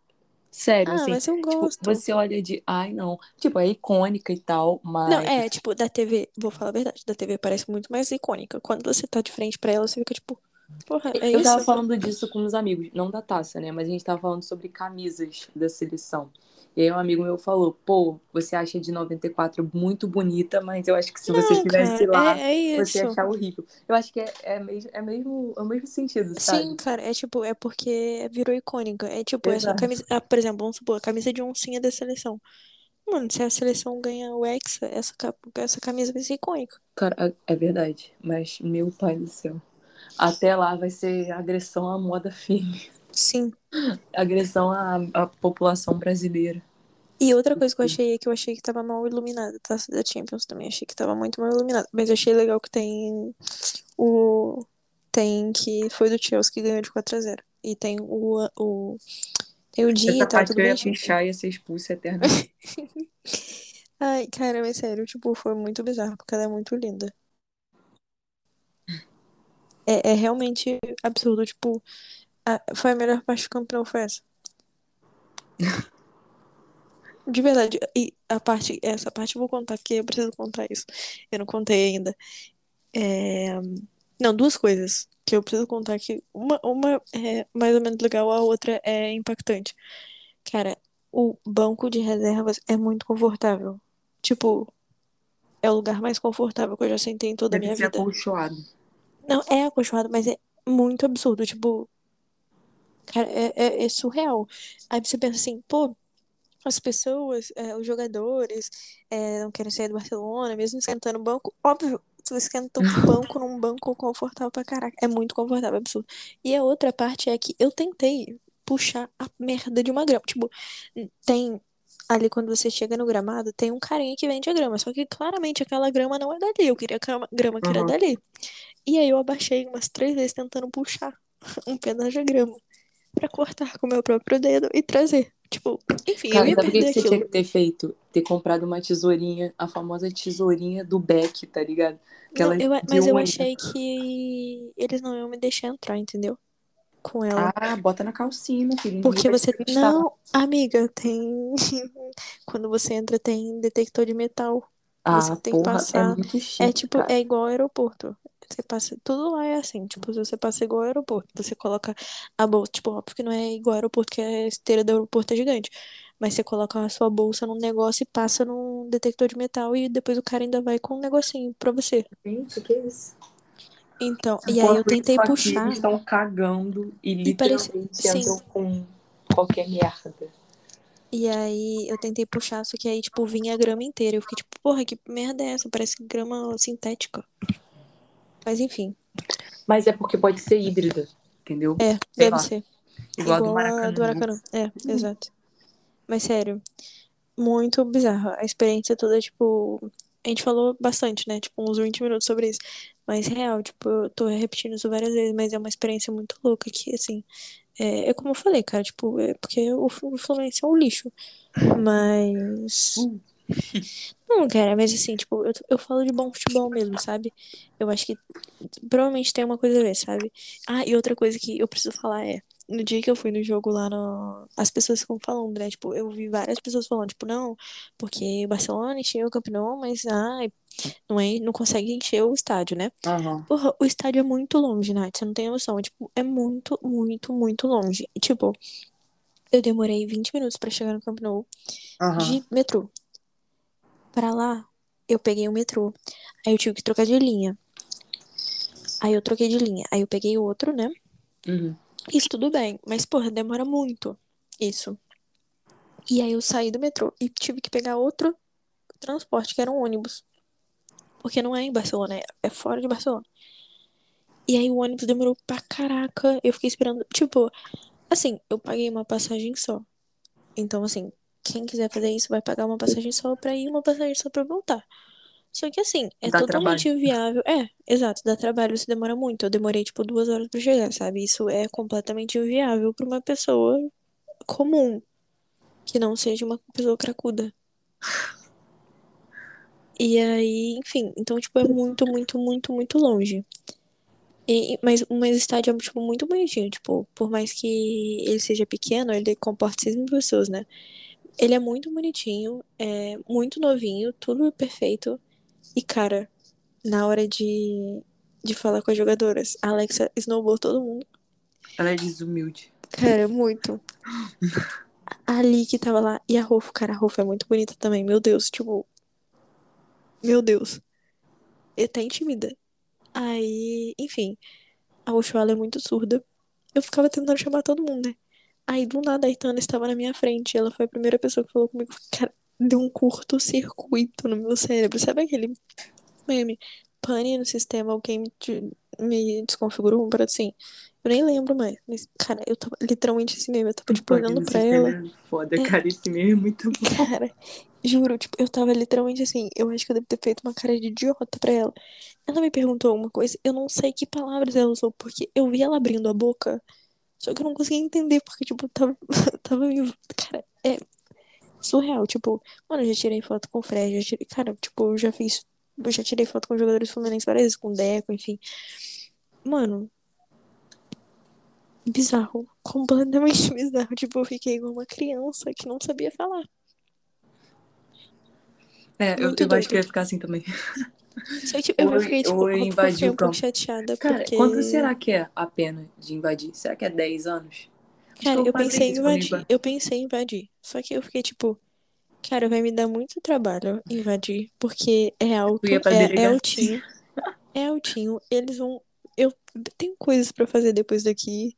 Sério, Ah, assim. mas eu Tipo, gosto. você olha de, ai não. Tipo, é icônica e tal, mas. Não, é, tipo, da TV, vou falar a verdade, da TV parece muito mais icônica. Quando você tá de frente pra ela, você fica tipo, porra, é Eu tava isso? falando disso com os amigos, não da taça, né? Mas a gente tava falando sobre camisas da seleção. E aí um amigo meu falou, pô, você acha de 94 muito bonita, mas eu acho que se você estivesse lá, é, é você ia achar horrível. Eu acho que é, é, mesmo, é, mesmo, é o mesmo sentido, sabe? Sim, cara, é tipo, é porque virou icônica. É tipo, essa camisa, ah, por exemplo, vamos supor, a camisa de oncinha da seleção. Mano, se a seleção ganha o Hexa, essa, essa camisa vai ser icônica. Cara, é verdade. Mas, meu pai do céu. Até lá vai ser agressão à moda firme. Sim. Agressão à, à população brasileira. E outra coisa que eu achei é que eu achei que tava mal iluminada, a taça da Champions também. Achei que tava muito mal iluminada. Mas eu achei legal que tem o. Tem que foi do Chelsea que ganhou de 4x0. E tem o. o tem o dia Essa e tal, tudo eu ia puxar e ia ser expulsa eternamente. *laughs* Ai, cara, mas sério, tipo, foi muito bizarro, porque ela é muito linda. É, é realmente absurdo, tipo, a- foi a melhor parte do campeonato, foi essa. De verdade, e a parte, essa parte eu vou contar, porque eu preciso contar isso. Eu não contei ainda. É, Não, duas coisas que eu preciso contar que uma, uma é mais ou menos legal, a outra é impactante. Cara, o banco de reservas é muito confortável. Tipo, é o lugar mais confortável que eu já sentei em toda a Deve minha ser vida. acolchoado. Não, é acolchoado, mas é muito absurdo. Tipo, cara, é, é, é surreal. Aí você pensa assim, pô, as pessoas, é, os jogadores, é, não querem sair do Barcelona, mesmo esquentando o banco. Óbvio, você esquenta o banco num banco confortável pra caraca. É muito confortável, é absurdo. E a outra parte é que eu tentei puxar a merda de uma grama. Tipo, tem. Ali quando você chega no gramado, tem um carinha que vende a grama. Só que claramente aquela grama não é dali. Eu queria grama, grama que era Uhum. dali. E aí eu abaixei umas três vezes tentando puxar *laughs* um pedaço de grama pra cortar com o meu próprio dedo e trazer. Tipo, enfim, eu Cara, ia sabe que perder que você aquilo. tinha que ter feito? Ter comprado uma tesourinha, a famosa tesourinha do Beck, tá ligado? Não, eu, mas eu achei que eles não iam me deixar entrar, entendeu? Com ela. Ah, bota na calcinha, meu filho. Porque você. Não, amiga, tem. *laughs* Quando você entra, tem detector de metal. Você Ah, tem que porra, é passar. muito chique, É tipo, cara. é igual ao aeroporto. Você passa, tudo lá é assim, tipo, se você passa igual ao aeroporto, você coloca a bolsa, tipo, óbvio que não é igual ao aeroporto, que a esteira do aeroporto é gigante, mas você coloca a sua bolsa num negócio e passa num detector de metal e depois o cara ainda vai com um negocinho pra você. Gente, que isso? Então, e aí eu tentei isso aqui, puxar eles estão cagando e e literalmente entram com qualquer merda. e aí eu tentei puxar, só que aí, tipo, vinha a grama inteira, eu fiquei tipo, porra, que merda é essa? Parece grama sintética. Mas enfim, Mas é porque pode ser híbrida, entendeu? é, Sei deve lá. ser. Igual a do Igual a do Maracanã. Maracanã. É, exato. Mas sério, muito bizarro. A experiência toda, tipo. A gente falou bastante, né? Tipo, uns 20 minutos sobre isso. Mas real, tipo, eu tô repetindo isso várias vezes, mas é uma experiência muito louca que, assim, É, é como eu falei, cara, tipo, é porque o, o Fluminense é um lixo. *laughs* Mas. Uh. Não, cara, mas assim, tipo, eu, eu falo de bom futebol mesmo, sabe? Eu acho que provavelmente tem uma coisa a ver, sabe? Ah, e outra coisa que eu preciso falar é, no dia que eu fui no jogo lá no. As pessoas ficam falando, né? Tipo, eu vi várias pessoas falando, tipo, não, porque o Barcelona encheu o Camp Nou, mas ai, não, é, não consegue encher o estádio, né? Aham. Porra, o estádio é muito longe, Nath, você não tem noção. É, tipo, é muito, muito, muito longe. E, tipo, eu demorei 20 minutos pra chegar no Camp Nou Aham. de metrô. Pra lá, eu peguei o metrô. Aí eu tive que trocar de linha. Aí eu troquei de linha. Aí eu peguei outro, né? Uhum. Isso tudo bem. Mas, porra, demora muito. Isso. E aí eu saí do metrô e tive que pegar outro transporte, que era um ônibus. Porque não é em Barcelona, é- é fora de Barcelona. E aí o ônibus demorou pra caraca. Eu fiquei esperando. Tipo, assim, eu paguei uma passagem só. Então, assim, quem quiser fazer isso vai pagar uma passagem só pra ir e uma passagem só pra voltar. Só que assim, é Dá totalmente inviável. É, exato, dá trabalho, isso demora muito. Eu demorei, tipo, duas horas pra chegar, sabe? Isso é completamente inviável pra uma pessoa comum. Que não seja uma pessoa cracuda. E aí, enfim, então, tipo, é muito, muito, muito, muito longe. E, mas, mas o estádio é, tipo, muito bonitinho, tipo, por mais que ele seja pequeno, ele comporta 6 mil pessoas, né? Ele é muito bonitinho, é muito novinho, tudo perfeito. E, cara, na hora de, de falar com as jogadoras, a Alexa snowball todo mundo. Ela é desumilde. Cara, muito. Ali que tava lá. E a Rofo, cara, a Rofo é muito bonita também. Meu Deus, tipo. Meu Deus. E até intimida. Aí, enfim. A Oshuala é muito surda. Eu ficava tentando chamar todo mundo, né? Aí, do nada, a Itana estava na minha frente. Ela foi a primeira pessoa que falou comigo. Cara, deu um curto-circuito no meu cérebro. Sabe aquele meme? Pane no sistema, alguém me, de- me desconfigurou um para assim. Eu nem lembro mais. Mas, cara, eu tava literalmente assim mesmo. Eu tava, tipo, olhando pra ela. É foda, É. cara. Esse meme é muito bom. Cara, juro, tipo, eu tava literalmente assim. Eu acho que eu devo ter feito uma cara de idiota pra ela. Ela me perguntou alguma coisa, eu não sei que palavras ela usou, porque eu vi ela abrindo a boca, só que eu não conseguia entender, porque, tipo, tava, *laughs* tava meio. Cara, é surreal. Tipo, mano, eu já tirei foto com o Fred, já tirei. Cara, tipo, eu já fiz. Eu já tirei foto com jogadores fluminenses várias vezes, com o Deco, enfim. Mano. Bizarro. Completamente *laughs* bizarro. Tipo, eu fiquei igual uma criança que não sabia falar. É, eu, Muito eu acho que eu ia ficar assim também. *laughs* Só tipo, eu fiquei, tipo, ou invadir um pouco chateada Cara, porque. quanto será que é a pena de invadir? Será que é 10 anos? Cara, eu pensei em invadir. Eu pensei em invadir. Só que eu fiquei tipo, cara, vai me dar muito trabalho invadir, porque é alto, é, é altinho. É altinho. Eles vão. Eu tenho coisas pra fazer depois daqui.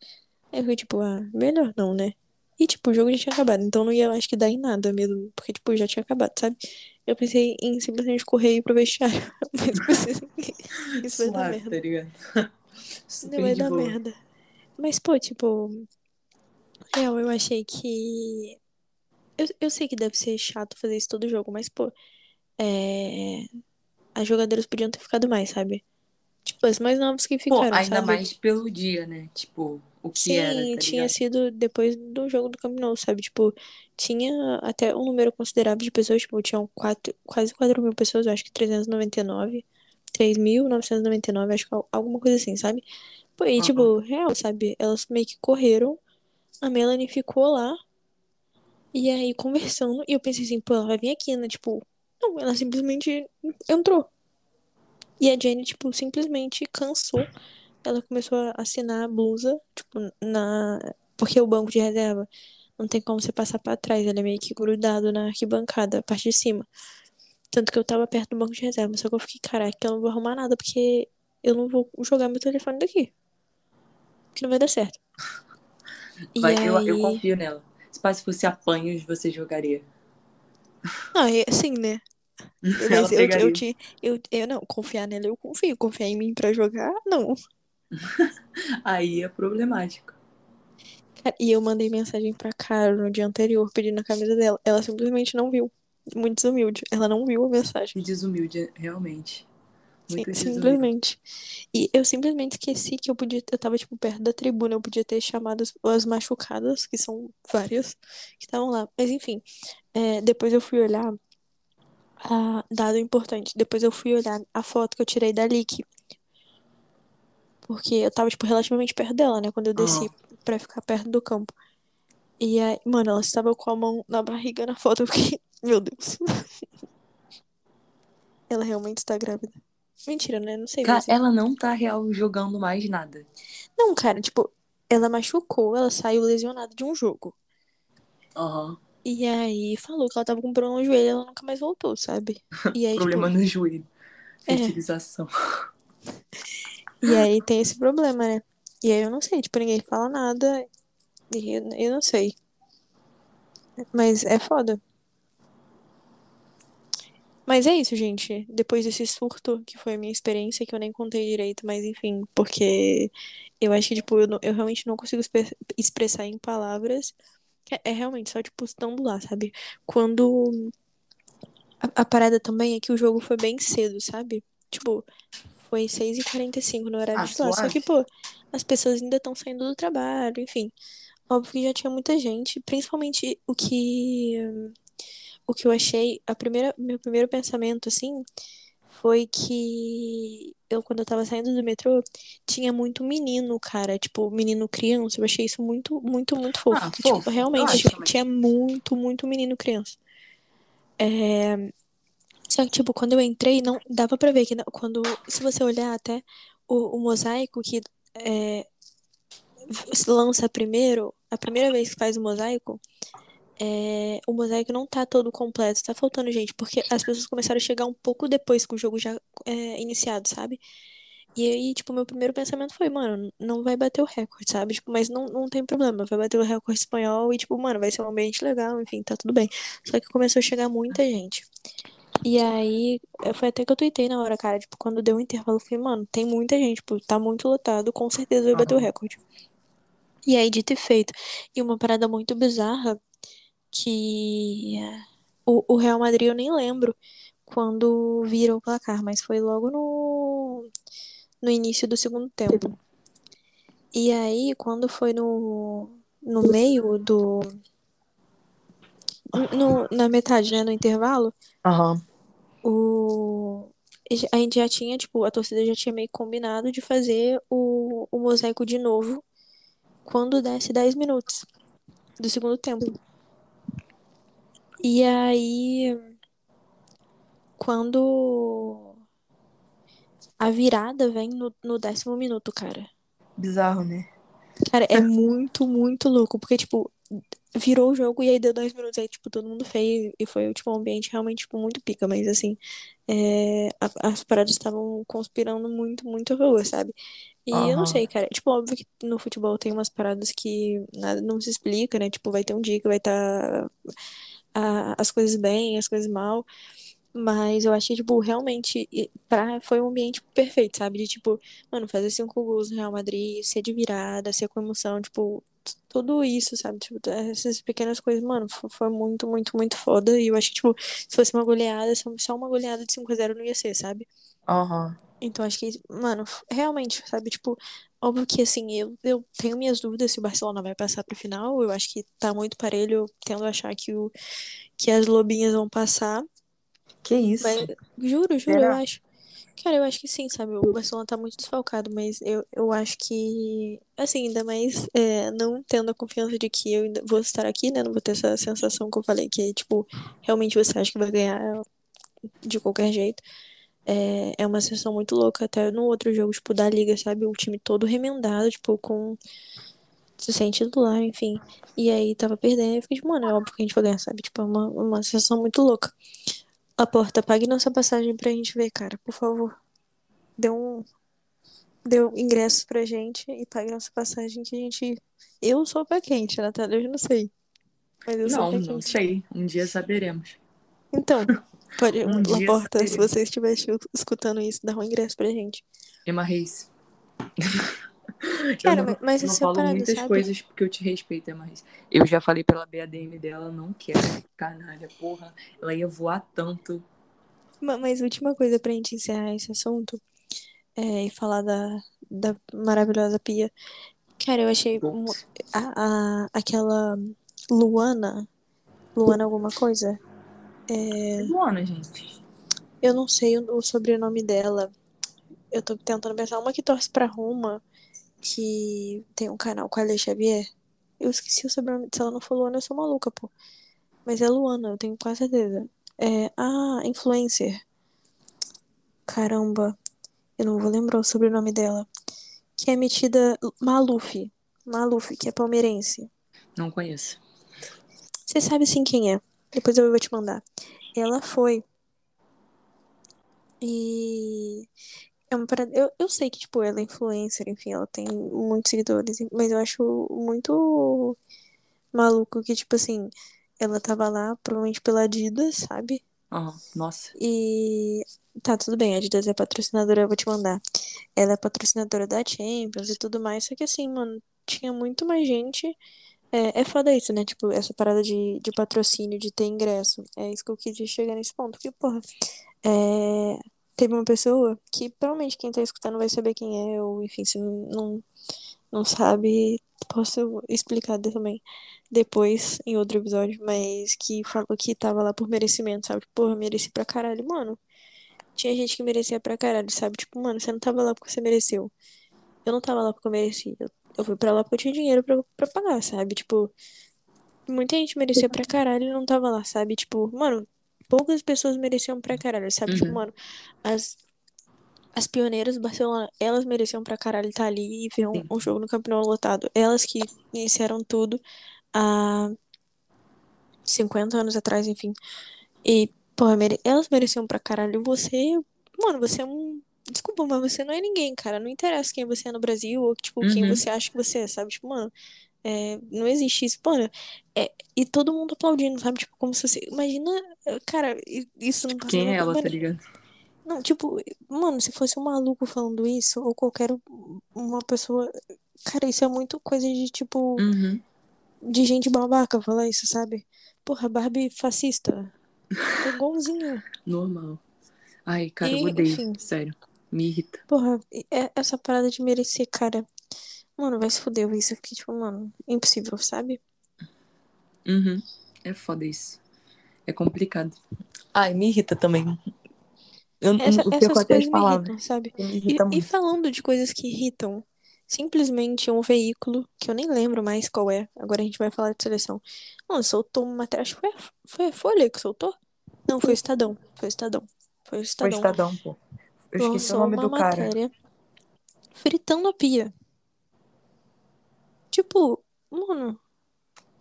Eu fiquei tipo, ah, melhor não, né? E tipo, o jogo já tinha acabado, então não ia, acho que, dar em nada mesmo. Porque, tipo, já tinha acabado, sabe? Eu pensei em simplesmente correr e ir pro vestiário. *laughs* Mas isso, isso vai dar merda. tá ligado? *laughs* Super vai dar boa. merda. Mas, pô, tipo. Real, eu achei que. Eu, eu sei que deve ser chato fazer isso todo jogo, mas, pô. É. As jogadoras podiam ter ficado mais, sabe? Tipo, as mais novas que Pô, ficaram, ainda sabe? mais pelo dia, né? Tipo, o que era, Sim, tá tinha ligado? sido depois do jogo do Camp Nou, sabe? Tipo, tinha até um número considerável de pessoas, tipo, tinham quatro, quase 4 mil pessoas, eu acho que 399, 3.999, acho que al- alguma coisa assim, sabe? Pô, e Aham. tipo, real, sabe? Elas meio que correram, a Melanie ficou lá, e aí *laughs* conversando, e eu pensei assim, pô, ela vai vir aqui, né? Tipo, não, ela simplesmente entrou. E a Jenny, tipo, simplesmente cansou. Ela começou a assinar a blusa, tipo, na. Porque o banco de reserva não tem como você passar pra trás, ele é meio que grudado na arquibancada, a parte de cima. Tanto que eu tava perto do banco de reserva, só que eu fiquei, caraca, eu não vou arrumar nada, porque eu não vou jogar meu telefone daqui. Que não vai dar certo. *laughs* Vai, eu, aí. eu confio nela. Se pá, se fosse apanhos, você jogaria. É assim, né? *laughs* Mas eu, eu, te, eu, eu não, confiar nela eu confio. Confiar em mim pra jogar, não. *laughs* Aí é problemático. E eu mandei mensagem pra Caro no dia anterior pedindo a camisa dela. Ela simplesmente não viu. Muito desumilde. Ela não viu a mensagem. Desumilde, realmente. Muito Sim, simplesmente. E eu simplesmente esqueci que eu podia. Eu tava, tipo, perto da tribuna. Eu podia ter chamado as, as machucadas, que são várias, que estavam lá. Mas enfim, é, depois eu fui olhar. a- dado importante. Depois eu fui olhar a foto que eu tirei da Lick. Porque eu tava, tipo, relativamente perto dela, né? Quando eu desci pra ficar perto do campo. E aí, mano, ela estava com a mão na barriga na foto. Eu fiquei, *laughs* meu Deus. *laughs* Ela realmente está grávida. Mentira, né? Não sei. Cara, mas- ela não tá real jogando mais nada. Não, cara, tipo, ela machucou, ela saiu lesionada de um jogo. Aham. E aí falou que ela tava com problema no joelho, ela nunca mais voltou, sabe? *laughs* E aí, Problema tipo, no joelho. É. E aí tem esse problema, né? E aí eu não sei, tipo, ninguém fala nada. E eu, eu não sei. Mas é foda. Mas é isso, gente. Depois desse surto, que foi a minha experiência, que eu nem contei direito, mas enfim, porque eu acho que, tipo, eu, não- eu realmente não consigo expressar em palavras. É, é realmente só, tipo, estando lá, sabe? Quando. A, a parada também é que o jogo foi bem cedo, sabe? Tipo, foi 6h45 no horário Ah, de lá. Só que, pô, as pessoas ainda estão saindo do trabalho, enfim. Óbvio que já tinha muita gente, principalmente o que o que eu achei, a primeira, meu primeiro pensamento assim, foi que eu quando eu tava saindo do metrô, tinha muito menino, cara, tipo, menino criança, eu achei isso muito, muito, muito fofo. Ah, que, fofo. tipo, realmente também. tinha muito, muito menino criança. É... Só que, tipo, quando eu entrei, não dava pra ver que quando, se você olhar até o, o mosaico que é, lança primeiro, a primeira vez que faz o mosaico, é, o mosaico não tá todo completo, tá faltando gente, porque as pessoas começaram a chegar um pouco depois com o jogo já é, iniciado, sabe? E aí, tipo, meu primeiro pensamento foi, mano, não vai bater o recorde, sabe? Tipo, mas não, não tem problema, vai bater o recorde espanhol e, tipo, mano, vai ser um ambiente legal, enfim, tá tudo bem. Só que começou a chegar muita gente. E aí, eh, foi até que eu tuitei na hora, cara, tipo, quando deu o intervalo, eu falei, mano, tem muita gente, tipo, tá muito lotado, com certeza vai bater o recorde. E aí, dito e feito. E uma parada muito bizarra, que eh, o, o Real Madrid eu nem lembro quando virou o placar, mas foi logo no, no início do segundo tempo. E aí, quando foi no, no meio do. No, na metade, né, no intervalo, Aham. O a gente já tinha, tipo, a torcida já tinha meio combinado de fazer o, o mosaico de novo quando desse 10 minutos do segundo tempo. E aí, quando a virada vem no, no décimo minuto, cara. Bizarro, né? Cara, é muito, muito louco, porque, tipo, virou o jogo e aí deu dois minutos, aí, tipo, todo mundo fez e foi, tipo, um ambiente realmente, tipo, muito pica, mas, assim, é, a- as paradas estavam conspirando muito, muito a favor, sabe? E eu não sei, cara, tipo, óbvio que no futebol tem umas paradas que nada não se explica, né? Tipo, vai ter um dia que vai estar as coisas bem, as coisas mal, mas eu achei, tipo, realmente, pra, foi um ambiente perfeito, sabe? De, tipo, mano, fazer cinco gols no Real Madrid, ser de virada, ser com emoção, tipo, tudo isso, sabe? Tipo, essas pequenas coisas, mano, fo- foi muito, muito, muito foda. E eu acho que, tipo, se fosse uma goleada, só uma goleada de 5 a 0 não ia ser, sabe? Aham. Então acho que, mano, realmente, sabe? Tipo, óbvio que, assim, eu, eu tenho minhas dúvidas se o Barcelona vai passar pro final. Eu acho que tá muito parelho, tendo a achar que, o, que as lobinhas vão passar. Que isso? Mas, juro, juro, eu Será? acho. Cara, eu acho que sim, sabe? O Barcelona tá muito desfalcado, mas eu, eu acho que, assim, ainda mais é, não tendo a confiança de que eu ainda vou estar aqui, né? Não vou ter essa sensação que eu falei, que, tipo, realmente você acha que vai ganhar de qualquer jeito. É, é uma sensação muito louca. Até no outro jogo, tipo, da Liga, sabe? O time todo remendado, tipo, com. Sem titular, enfim. E aí tava perdendo. Eu fiquei, tipo, mano, é óbvio que a gente vai ganhar, sabe? Tipo, é uma, uma sensação muito louca. A porta, pague nossa passagem pra gente ver, cara, por favor. Dê um. Deu ingressos pra gente e pague nossa passagem que a gente. Eu sou pé quente, Natália, eu não sei. Mas eu sou Não, pé não sei. Um dia saberemos. Então, *laughs* pode, Um dia Laporta, se saberemos. você estiver escutando isso, dá um ingresso pra gente. Emma Reis. *laughs* *laughs* Cara, eu não, mas- mas não é falo parada, muitas sabe? coisas porque eu te respeito, Emma Reis. Eu já falei pela BADM dela, não quero. Canalha, porra. Ela ia voar tanto. Ma- Mas última coisa pra gente encerrar esse assunto é, e falar da, da maravilhosa Pia. Cara, eu achei Putz. a, a- aquela Luana, Luana alguma coisa? É, Luana, gente. eu não sei o, o sobrenome dela. Eu tô tentando pensar. Uma que torce pra Roma, que tem um canal com a Ale Xavier. Eu esqueci o sobrenome. Se ela não for Luana, eu sou maluca, pô. Mas é Luana, eu tenho quase certeza. É, ah, influencer. Caramba, eu não vou lembrar o sobrenome dela. Que é metida Maluf. Maluf, que é palmeirense. Não conheço. Você sabe sim quem é. Depois eu vou te mandar. Ela foi. E. É uma parada. Eu, eu sei que, tipo, ela é influencer, enfim, ela tem muitos seguidores, mas eu acho muito maluco que, tipo assim, ela tava lá, provavelmente pela Adidas, sabe? Aham, Nossa. E. Tá, tudo bem, a Adidas é patrocinadora, eu vou te mandar. Ela é patrocinadora da Champions e tudo mais, só que assim, mano, tinha muito mais gente. É, é foda isso, né? Tipo, essa parada de, de patrocínio, de ter ingresso. É isso que eu queria chegar nesse ponto. Porque, porra, é, teve uma pessoa que provavelmente quem tá escutando vai saber quem é, ou enfim, se não, não, sabe, posso explicar também depois em outro episódio, mas que falou que tava lá por merecimento, sabe? Tipo, Porra, mereci pra caralho, mano. Tinha gente que merecia pra caralho, sabe? Tipo, mano, você não tava lá porque você mereceu. Eu não tava lá porque eu mereci. Eu, eu fui pra lá porque eu tinha dinheiro pra, pra pagar, sabe? Tipo, muita gente merecia pra caralho e não tava lá, sabe? Tipo, mano, poucas pessoas mereciam pra caralho, sabe? Tipo, Uhum. mano, as, as pioneiras do Barcelona, elas mereciam pra caralho estar ali e ver um, um jogo no Campeonato lotado. Elas que iniciaram tudo há 50 anos atrás, enfim. E, porra, mere- elas mereciam pra caralho. Você, mano, você é um. Desculpa, mas você não é ninguém, cara. Não interessa quem você é no Brasil ou, tipo, quem Uhum. você acha que você é, sabe? Tipo, mano, é, não existe isso. Mano, é, e todo mundo aplaudindo, sabe? Tipo, como se você. Imagina, cara, i- isso não passa Quem é ela, tá ligado? Não, tipo, mano, se fosse um maluco falando isso, ou qualquer uma pessoa. Cara, isso é muito coisa de, tipo, Uhum. de gente babaca falar isso, sabe? Porra, Barbie fascista. É igualzinha. Normal. Ai, cara, eu E, odeio. enfim. Sério. Me irrita. Porra, é- essa parada de merecer, cara. Mano, vai se fuder, eu vi isso. Eu fiquei tipo, mano, impossível, sabe? Uhum. É foda isso. É complicado. Ai, me irrita também. Eu não Essa- sei essas as coisas me irritam, sabe? Me E, irrita e muito. falando de coisas que irritam, simplesmente um veículo, que eu nem lembro mais qual é, agora a gente vai falar de seleção. Mano, soltou uma matéria, acho que foi a, foi a Folha que soltou? Não, foi o Estadão. Foi o Estadão. Foi o Foi Estadão. Estadão, pô. Eu esqueci o nome uma do cara. matéria fritando a pia. Tipo, mano,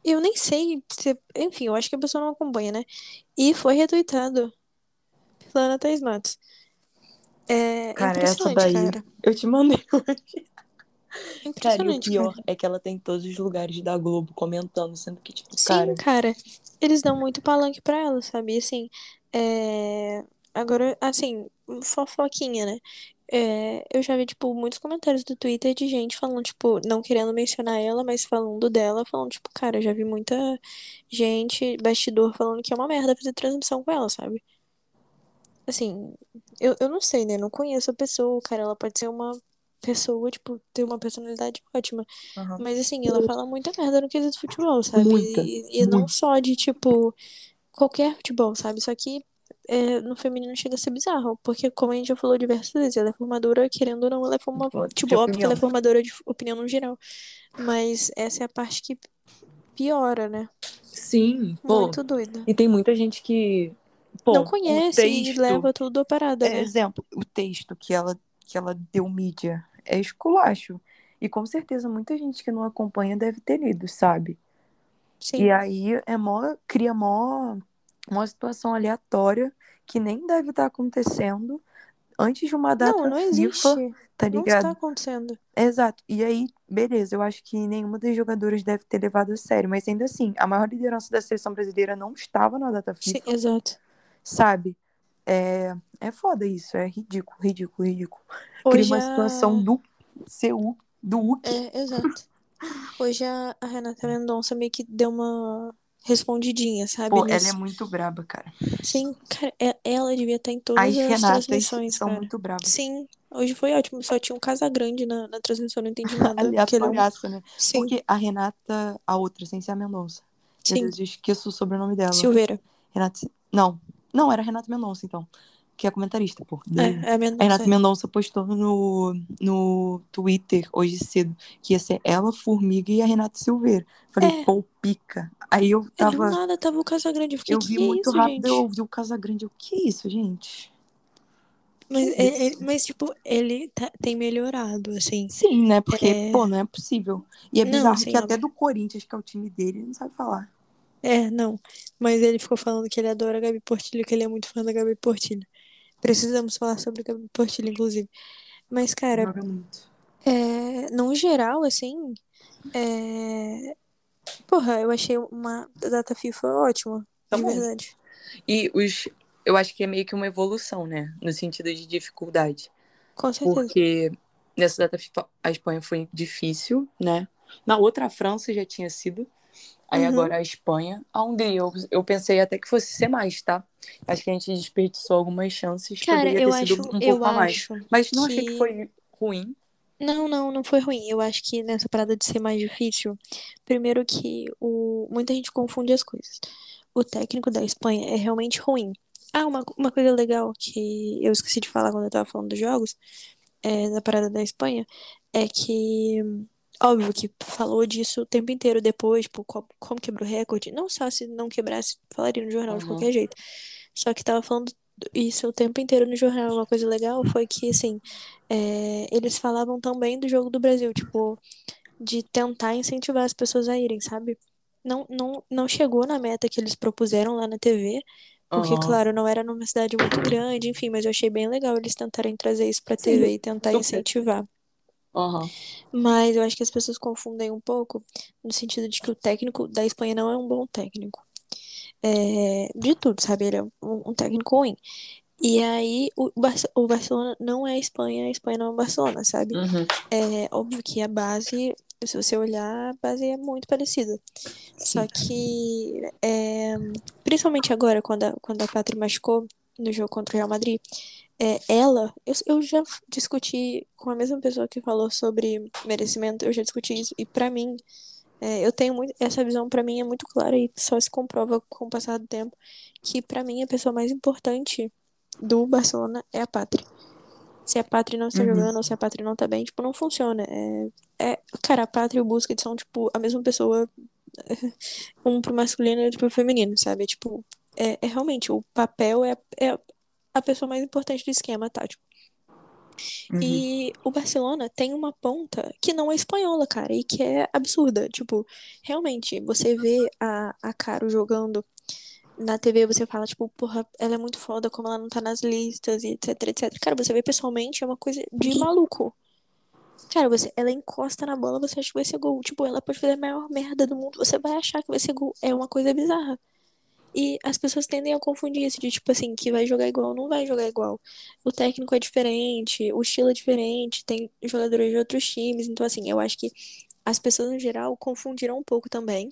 eu nem sei se. Enfim, eu acho que a pessoa não acompanha, né? E foi retweetado pela Ana Thaís Matos. É Cara, essa daí. cara. Eu te mandei *laughs* hoje. Cara, e o pior cara. é que ela tem em todos os lugares da Globo comentando, sendo que, tipo, Sim, cara. cara. Eles dão muito palanque pra ela, sabe? Assim, é... agora, assim, fofoquinha, né? É, eu já vi, tipo, muitos comentários do Twitter de gente falando, tipo, não querendo mencionar ela, mas falando dela, falando, tipo, cara, eu já vi muita gente, bastidor, falando que é uma merda fazer transmissão com ela, sabe? Assim, eu, eu não sei, né? Não conheço a pessoa, cara, ela pode ser uma pessoa, tipo, ter uma personalidade ótima. Aham. Mas assim, ela fala muita merda no quesito futebol, sabe? Muita, E, e não muito. só de, tipo, qualquer futebol, sabe? Só que é, no feminino chega a ser bizarro. Porque, como a gente já falou diversas vezes, ela é formadora, querendo ou não, ela é formadora. De Tipo, óbvio que ela é opinião. formadora de opinião no geral. Mas essa é a parte que piora, né? Sim, pô. Muito doida. E tem muita gente que. Pô, Não conhece e texto. leva tudo a parada, É, né? exemplo, o texto que ela, que ela deu mídia é esculacho. E com certeza muita gente que não acompanha deve ter lido, sabe? Sim. E aí é mó, cria mó, uma situação aleatória que nem deve estar acontecendo antes de uma data Não, não FIFA, existe. tá Não ligado? está acontecendo. Exato. E aí, beleza, eu acho que nenhuma das jogadoras deve ter levado a sério, mas ainda assim, a maior liderança da seleção brasileira não estava na data Sim, FIFA, exato. sabe? É, é foda isso, é ridículo, ridículo, ridículo. Cria Hoje uma a... situação do CU, do UC. É, exato. Hoje a Renata Mendonça meio que deu uma respondidinha, sabe? Pô, ela é muito braba, cara. Sim, cara, é- ela devia estar em todas As as Renatas transmissões, são cara. muito brabas. Sim, hoje foi ótimo. Só tinha um Casagrande na, na transmissão, não entendi *laughs* nada. é um- Aleatoriaça, né? Sim, Porque a Renata, a outra, sem ser a Mendonça. Sim. Deus, eu esqueço o sobrenome dela. Silveira. Renata. Não, não, era Renata Mendonça, então. Que é comentarista, pô. É, é a A Mendonça. Renata Mendonça postou no, no Twitter hoje cedo que ia ser ela, Formiga e a Renata Silveira. Falei, É. pô, pica. Aí eu É, do tava. nada tava o Casagrande. Eu fiquei, Eu vi é muito isso, rápido, gente? eu ouvi o Casagrande. Eu, que isso, gente? Mas, Que é- é- mas, tipo, ele tá- tem melhorado, assim. Sim, né? Porque, É. pô, não é possível. E é Não, bizarro que até do Corinthians, que é o time dele, ele não sabe falar. É, não. Mas ele ficou falando que ele adora a Gabi Portilho, que ele é muito fã da Gabi Portilho. Precisamos falar sobre Gabi Portilho, inclusive. Mas, cara, Joga muito. é, no geral, assim, é... Porra, eu achei uma data FIFA ótima, de Também. verdade. E os. Eu acho que é meio que uma evolução, né? No sentido de dificuldade. Com certeza. Porque nessa data FIFA a Espanha foi difícil, né? Na outra a França já tinha sido. Aí Uhum. agora a Espanha. A Hungria, eu, eu pensei até que fosse ser mais, tá? Acho que a gente desperdiçou algumas chances. Cara, poderia eu ter sido acho, um eu pouco a mais. acho Mas não achei que que... foi ruim. Não, não, não foi ruim. Eu acho que nessa parada de ser mais difícil, primeiro que o... muita gente confunde as coisas. O técnico da Espanha é realmente ruim. Ah, uma, uma coisa legal que eu esqueci de falar quando eu tava falando dos jogos, é, da parada da Espanha, é que, óbvio que falou disso o tempo inteiro depois, tipo, como, como quebrou o recorde. Não só se não quebrasse, falaria no jornal de Uhum. qualquer jeito. Só que tava falando isso o tempo inteiro no jornal. Uma coisa legal foi que, assim, é, eles falavam também do jogo do Brasil, tipo, de tentar incentivar as pessoas a irem, sabe? Não, não, não chegou na meta que eles propuseram lá na TV, porque, Aham. claro, não era numa cidade muito grande, enfim, mas eu achei bem legal eles tentarem trazer isso pra Sim, TV e tentar super. incentivar. Mas eu acho que as pessoas confundem um pouco no sentido de que o técnico da Espanha não é um bom técnico. É, de tudo, sabe? Ele é um, um técnico ruim. E aí, o, o Barcelona não é a Espanha, a Espanha não é o Barcelona, sabe? Uhum. É óbvio que a base, se você olhar, a base é muito parecida. Só Sim. que, é, principalmente agora, quando a, quando a Pátria machucou no jogo contra o Real Madrid, é, ela, eu, eu já discuti com a mesma pessoa que falou sobre merecimento, eu já discuti isso, e pra mim, é, eu tenho muito, essa visão pra mim é muito clara e só se comprova com o passar do tempo, que pra mim a pessoa mais importante do Barcelona é a Pátria. Se a Pátria não está Uhum. jogando ou se a Pátria não tá bem, tipo, não funciona. É, é, cara, a Pátria e o Busquets são, tipo, a mesma pessoa, *laughs* um pro masculino e outro pro feminino, sabe? É, tipo, é, é realmente, o papel é, é a pessoa mais importante do esquema tático. Uhum. E o Barcelona tem uma ponta que não é espanhola, cara, e que é absurda. Tipo, realmente, você vê a, a Caro jogando na TV, você fala, tipo, porra, ela é muito foda, como ela não tá nas listas, etc, etc. Cara, você vê pessoalmente, é uma coisa de maluco. Cara, você, ela encosta na bola, você acha que vai ser gol. Tipo, ela pode fazer a maior merda do mundo, você vai achar que vai ser gol. É uma coisa bizarra. E as pessoas tendem a confundir isso de tipo assim, que vai jogar igual, não vai jogar igual. O técnico é diferente, o estilo é diferente, tem jogadores de outros times, então assim, eu acho que as pessoas no geral confundiram um pouco também.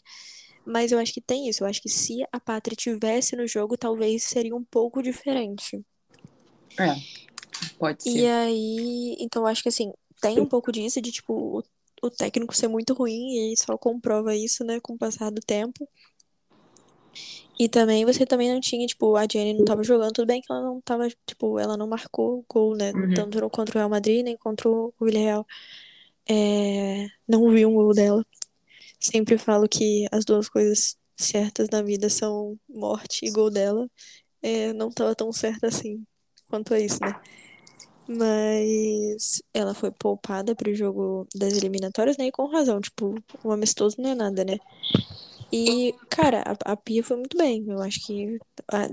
Mas eu acho que tem isso, eu acho que se a Pátria tivesse no jogo, talvez seria um pouco diferente. É, pode E ser. aí, então eu acho que assim, tem um pouco disso de tipo o, o técnico ser muito ruim e só comprova isso, né, com o passar do tempo. E também você também não tinha, tipo, a Jenny não tava jogando, tudo bem que ela não tava, tipo, ela não marcou gol, né? Uhum. Tanto contra o Real Madrid, nem contra o Villarreal. É, não vi um gol dela. Sempre falo que as duas coisas certas na vida são morte e gol dela. É, não tava tão certa assim quanto a isso, né? Mas ela foi poupada pro jogo das eliminatórias, né? E com razão, tipo, o amistoso não é nada, né? E, cara, a, a Pia foi muito bem. Eu acho que a-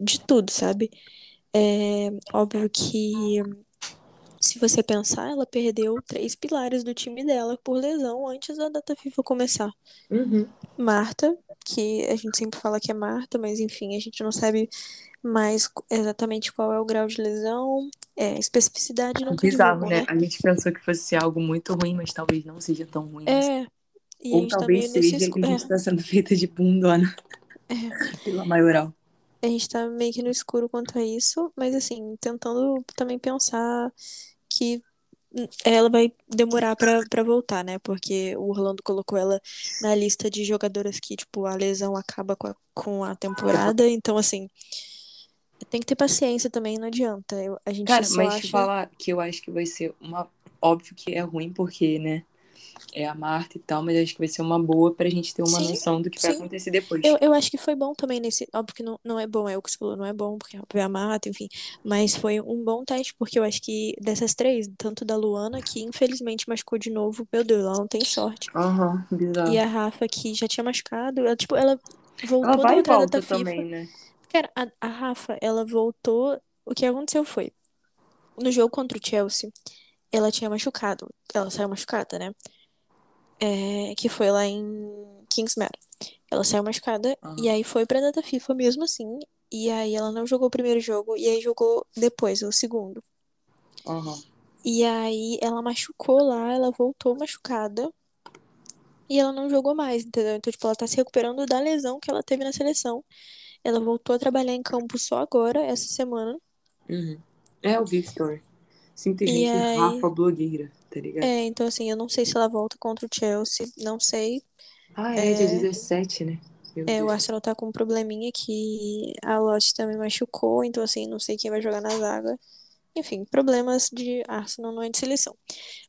de tudo, sabe? É óbvio que se você pensar, ela perdeu três pilares do time dela por lesão antes da data FIFA começar. Uhum. Marta, que a gente sempre fala que é Marta, mas enfim, a gente não sabe mais exatamente qual é o grau de lesão. É, especificidade nunca Bizarro, divulgam, né? A gente pensou que fosse algo muito ruim, mas talvez não seja tão ruim assim. É, E Ou talvez meio nesse seja que a gente tá sendo *laughs* feita de bundona pela maioral. a gente tá meio que no escuro quanto a isso, mas assim, tentando também pensar que ela vai demorar pra, pra voltar, né? Porque o Orlando colocou ela na lista de jogadoras que, tipo, a lesão acaba com a, com a temporada. Então, assim, tem que ter paciência também, não adianta. Eu- a gente Cara, mas te acha. falar que eu acho que vai ser uma. Óbvio que é ruim porque, né? É a Marta e tal, mas acho que vai ser uma boa pra gente ter uma Sim, noção do que vai sim. acontecer depois. Eu, eu acho que foi bom também nesse. Óbvio que não, não é bom, é o que você falou, não é bom, porque é a mata, enfim. Mas foi um bom teste, porque eu acho que dessas três, tanto da Luana, que infelizmente machucou de novo, meu Deus, ela não tem sorte. Aham, bizarro. E a Rafa, que já tinha machucado, ela, tipo, ela voltou Ela vai outra volta data FIFA. também, né? Cara, a, a Rafa, ela voltou. O que aconteceu foi, no jogo contra o Chelsea, ela tinha machucado. Ela saiu machucada, né? É, que foi lá em Kingsmeadow. Ela saiu machucada Aham. e aí foi pra data FIFA mesmo assim. E aí ela não jogou o primeiro jogo e aí jogou depois, o segundo. Aham. E aí ela machucou lá, ela voltou machucada. E ela não jogou mais, entendeu? Então, tipo, ela tá se recuperando da lesão que ela teve na seleção. Ela voltou a trabalhar em campo só agora, essa semana. Uhum. É, eu vi story. Simplesmente E aí- Rafa blogueira, tá ligado? É, então assim, eu não sei se ela volta contra o Chelsea, não sei. Ah, é, dia É. 17, né? É, o. Arsenal tá com um probleminha que a Lotte também machucou, então assim, não sei quem vai jogar na zaga. Enfim, problemas de Arsenal não é de seleção.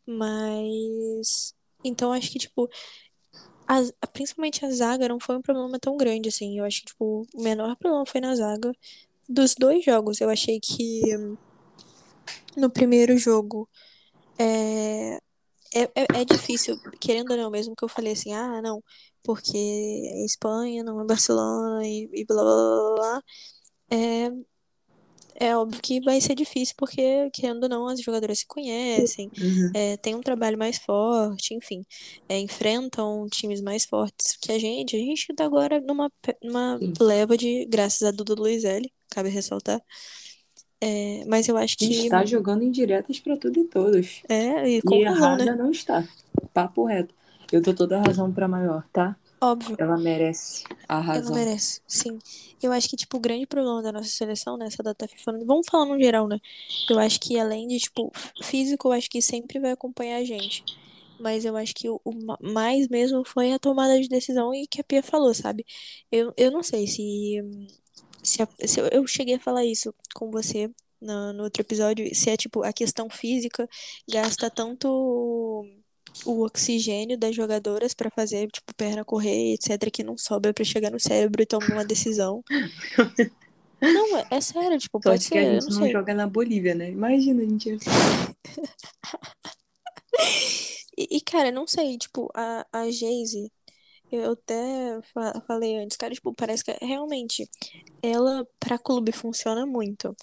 Mas. Então acho que, tipo. a- principalmente a zaga não foi um problema tão grande, assim. Eu acho que, tipo, o menor problema foi na zaga. Dos dois jogos, eu achei que. hum, No primeiro jogo. É, é, é, difícil, querendo ou não, mesmo que eu falei assim, ah, não, porque é Espanha, não é Barcelona e, e blá blá blá blá. É, é óbvio que vai ser difícil, porque, querendo ou não, as jogadoras se conhecem, Uhum. é, tem um trabalho mais forte, enfim, é, enfrentam times mais fortes que a gente. A gente tá agora numa, numa leva de, graças a Duda Luizelli, cabe ressaltar. É, mas eu acho A gente que está jogando indiretas pra tudo e todos. é, e E errada né? não está. Papo reto. Eu dou toda a razão pra maior, tá? Óbvio. Ela merece a Ela razão. merece, sim. Eu acho que, tipo, o grande problema da nossa seleção nessa data FIFA, vamos falar no geral, né? Eu acho que além de, tipo, físico, eu acho que sempre vai acompanhar a gente. Mas eu acho que o, o ma- mais mesmo foi a tomada de decisão e que a Pia falou, sabe? Eu, eu não sei se, se, a- se eu, eu cheguei a falar isso com você no, no outro episódio, se é, tipo, a questão física gasta tanto o oxigênio das jogadoras pra fazer, tipo, perna correr, etc, que não sobra pra chegar no cérebro e tomar uma decisão. *laughs* Não, é, é sério, tipo, pode Sorte que a ser, gente não não joga na Bolívia, né? Imagina, a gente *laughs* E, e, cara, não sei, tipo, a, a Jayce, eu até fa- falei antes, cara, tipo, parece que realmente ela pra clube funciona muito.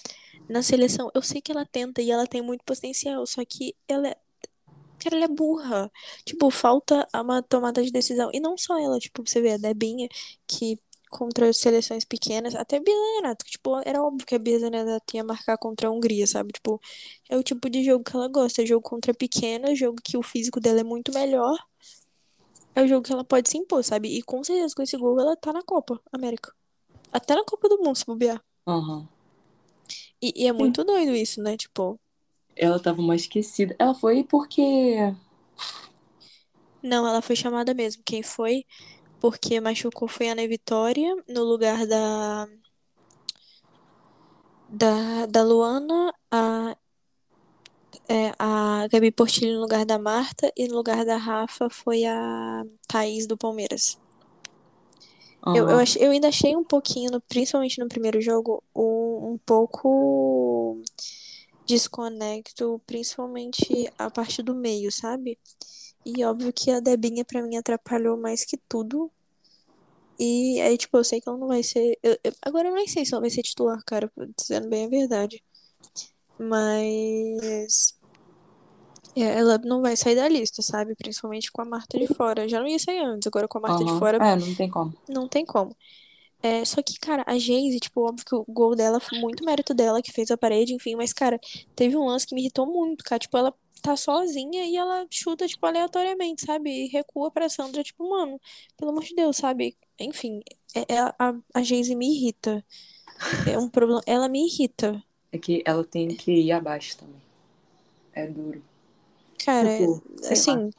Na seleção, eu sei que ela tenta e ela tem muito potencial, só que ela é, cara, ela é burra. Tipo, falta uma tomada de decisão. E não só ela, tipo, você vê a Debinha, que contra seleções pequenas, até a Bia Zanerato, que, tipo, era óbvio que a Zanerato ia marcar contra a Hungria, sabe? Tipo, é o tipo de jogo que ela gosta, é jogo contra pequena, jogo que o físico dela é muito melhor. É o jogo que ela pode se impor, sabe? E com certeza com esse gol ela tá na Copa América. Até na Copa do Mundo, se bobear. Aham. E, e é muito doido isso, né? Tipo, Ela tava mais esquecida. Ela foi porque. não, ela foi chamada mesmo. Quem foi? Porque machucou foi a Ana Vitória, no lugar da. Da, da Luana, a, é, a Gabi Portilho no lugar da Marta, e no lugar da Rafa foi a Thaís do Palmeiras. Eu, eu, Aham. ach- eu ainda achei um pouquinho, no- principalmente no primeiro jogo, um, um pouco desconecto, principalmente a parte do meio, sabe? E óbvio que a Debinha pra mim atrapalhou mais que tudo. E aí, tipo, eu sei que ela não vai ser. eu- eu- agora eu nem sei se ela vai ser titular, cara, dizendo bem a verdade. Mas. é, Ela não vai sair da lista, sabe? Principalmente com a Marta de fora. Já não ia sair antes, agora com a Marta de Aham. fora É, não tem como. não tem como. É, só que, cara, a Jayce, tipo, óbvio que o gol dela foi muito mérito dela, que fez a parede, enfim, mas, cara, teve um lance que me irritou muito, cara. Tipo, ela tá sozinha e ela chuta, tipo, aleatoriamente, sabe? E recua pra Sandra, tipo, mano, pelo amor de Deus, sabe? Enfim, é, é- a, a Jayce me irrita. É um problema. Ela me irrita. É que ela tem que ir abaixo também. É duro. Cara, Tipo, sei assim,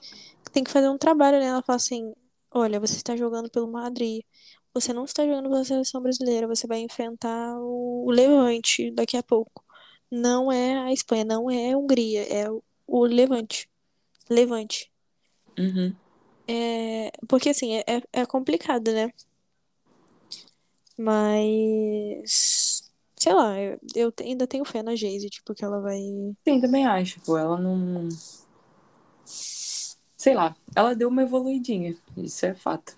tem que fazer um trabalho, né? Ela fala assim: olha, você está jogando pelo Madrid. Você não está jogando pela seleção brasileira. Você vai enfrentar o Levante daqui a pouco. Não é a Espanha, não é a Hungria, é o- o Levante. Levante. Uhum. É, porque assim, é, é é complicado, né? Mas, sei lá, eu, eu ainda tenho fé na Jayce, tipo, que ela vai. Sim, também acho. Pô, ela não. Sei lá, ela deu uma evoluidinha. Isso é fato.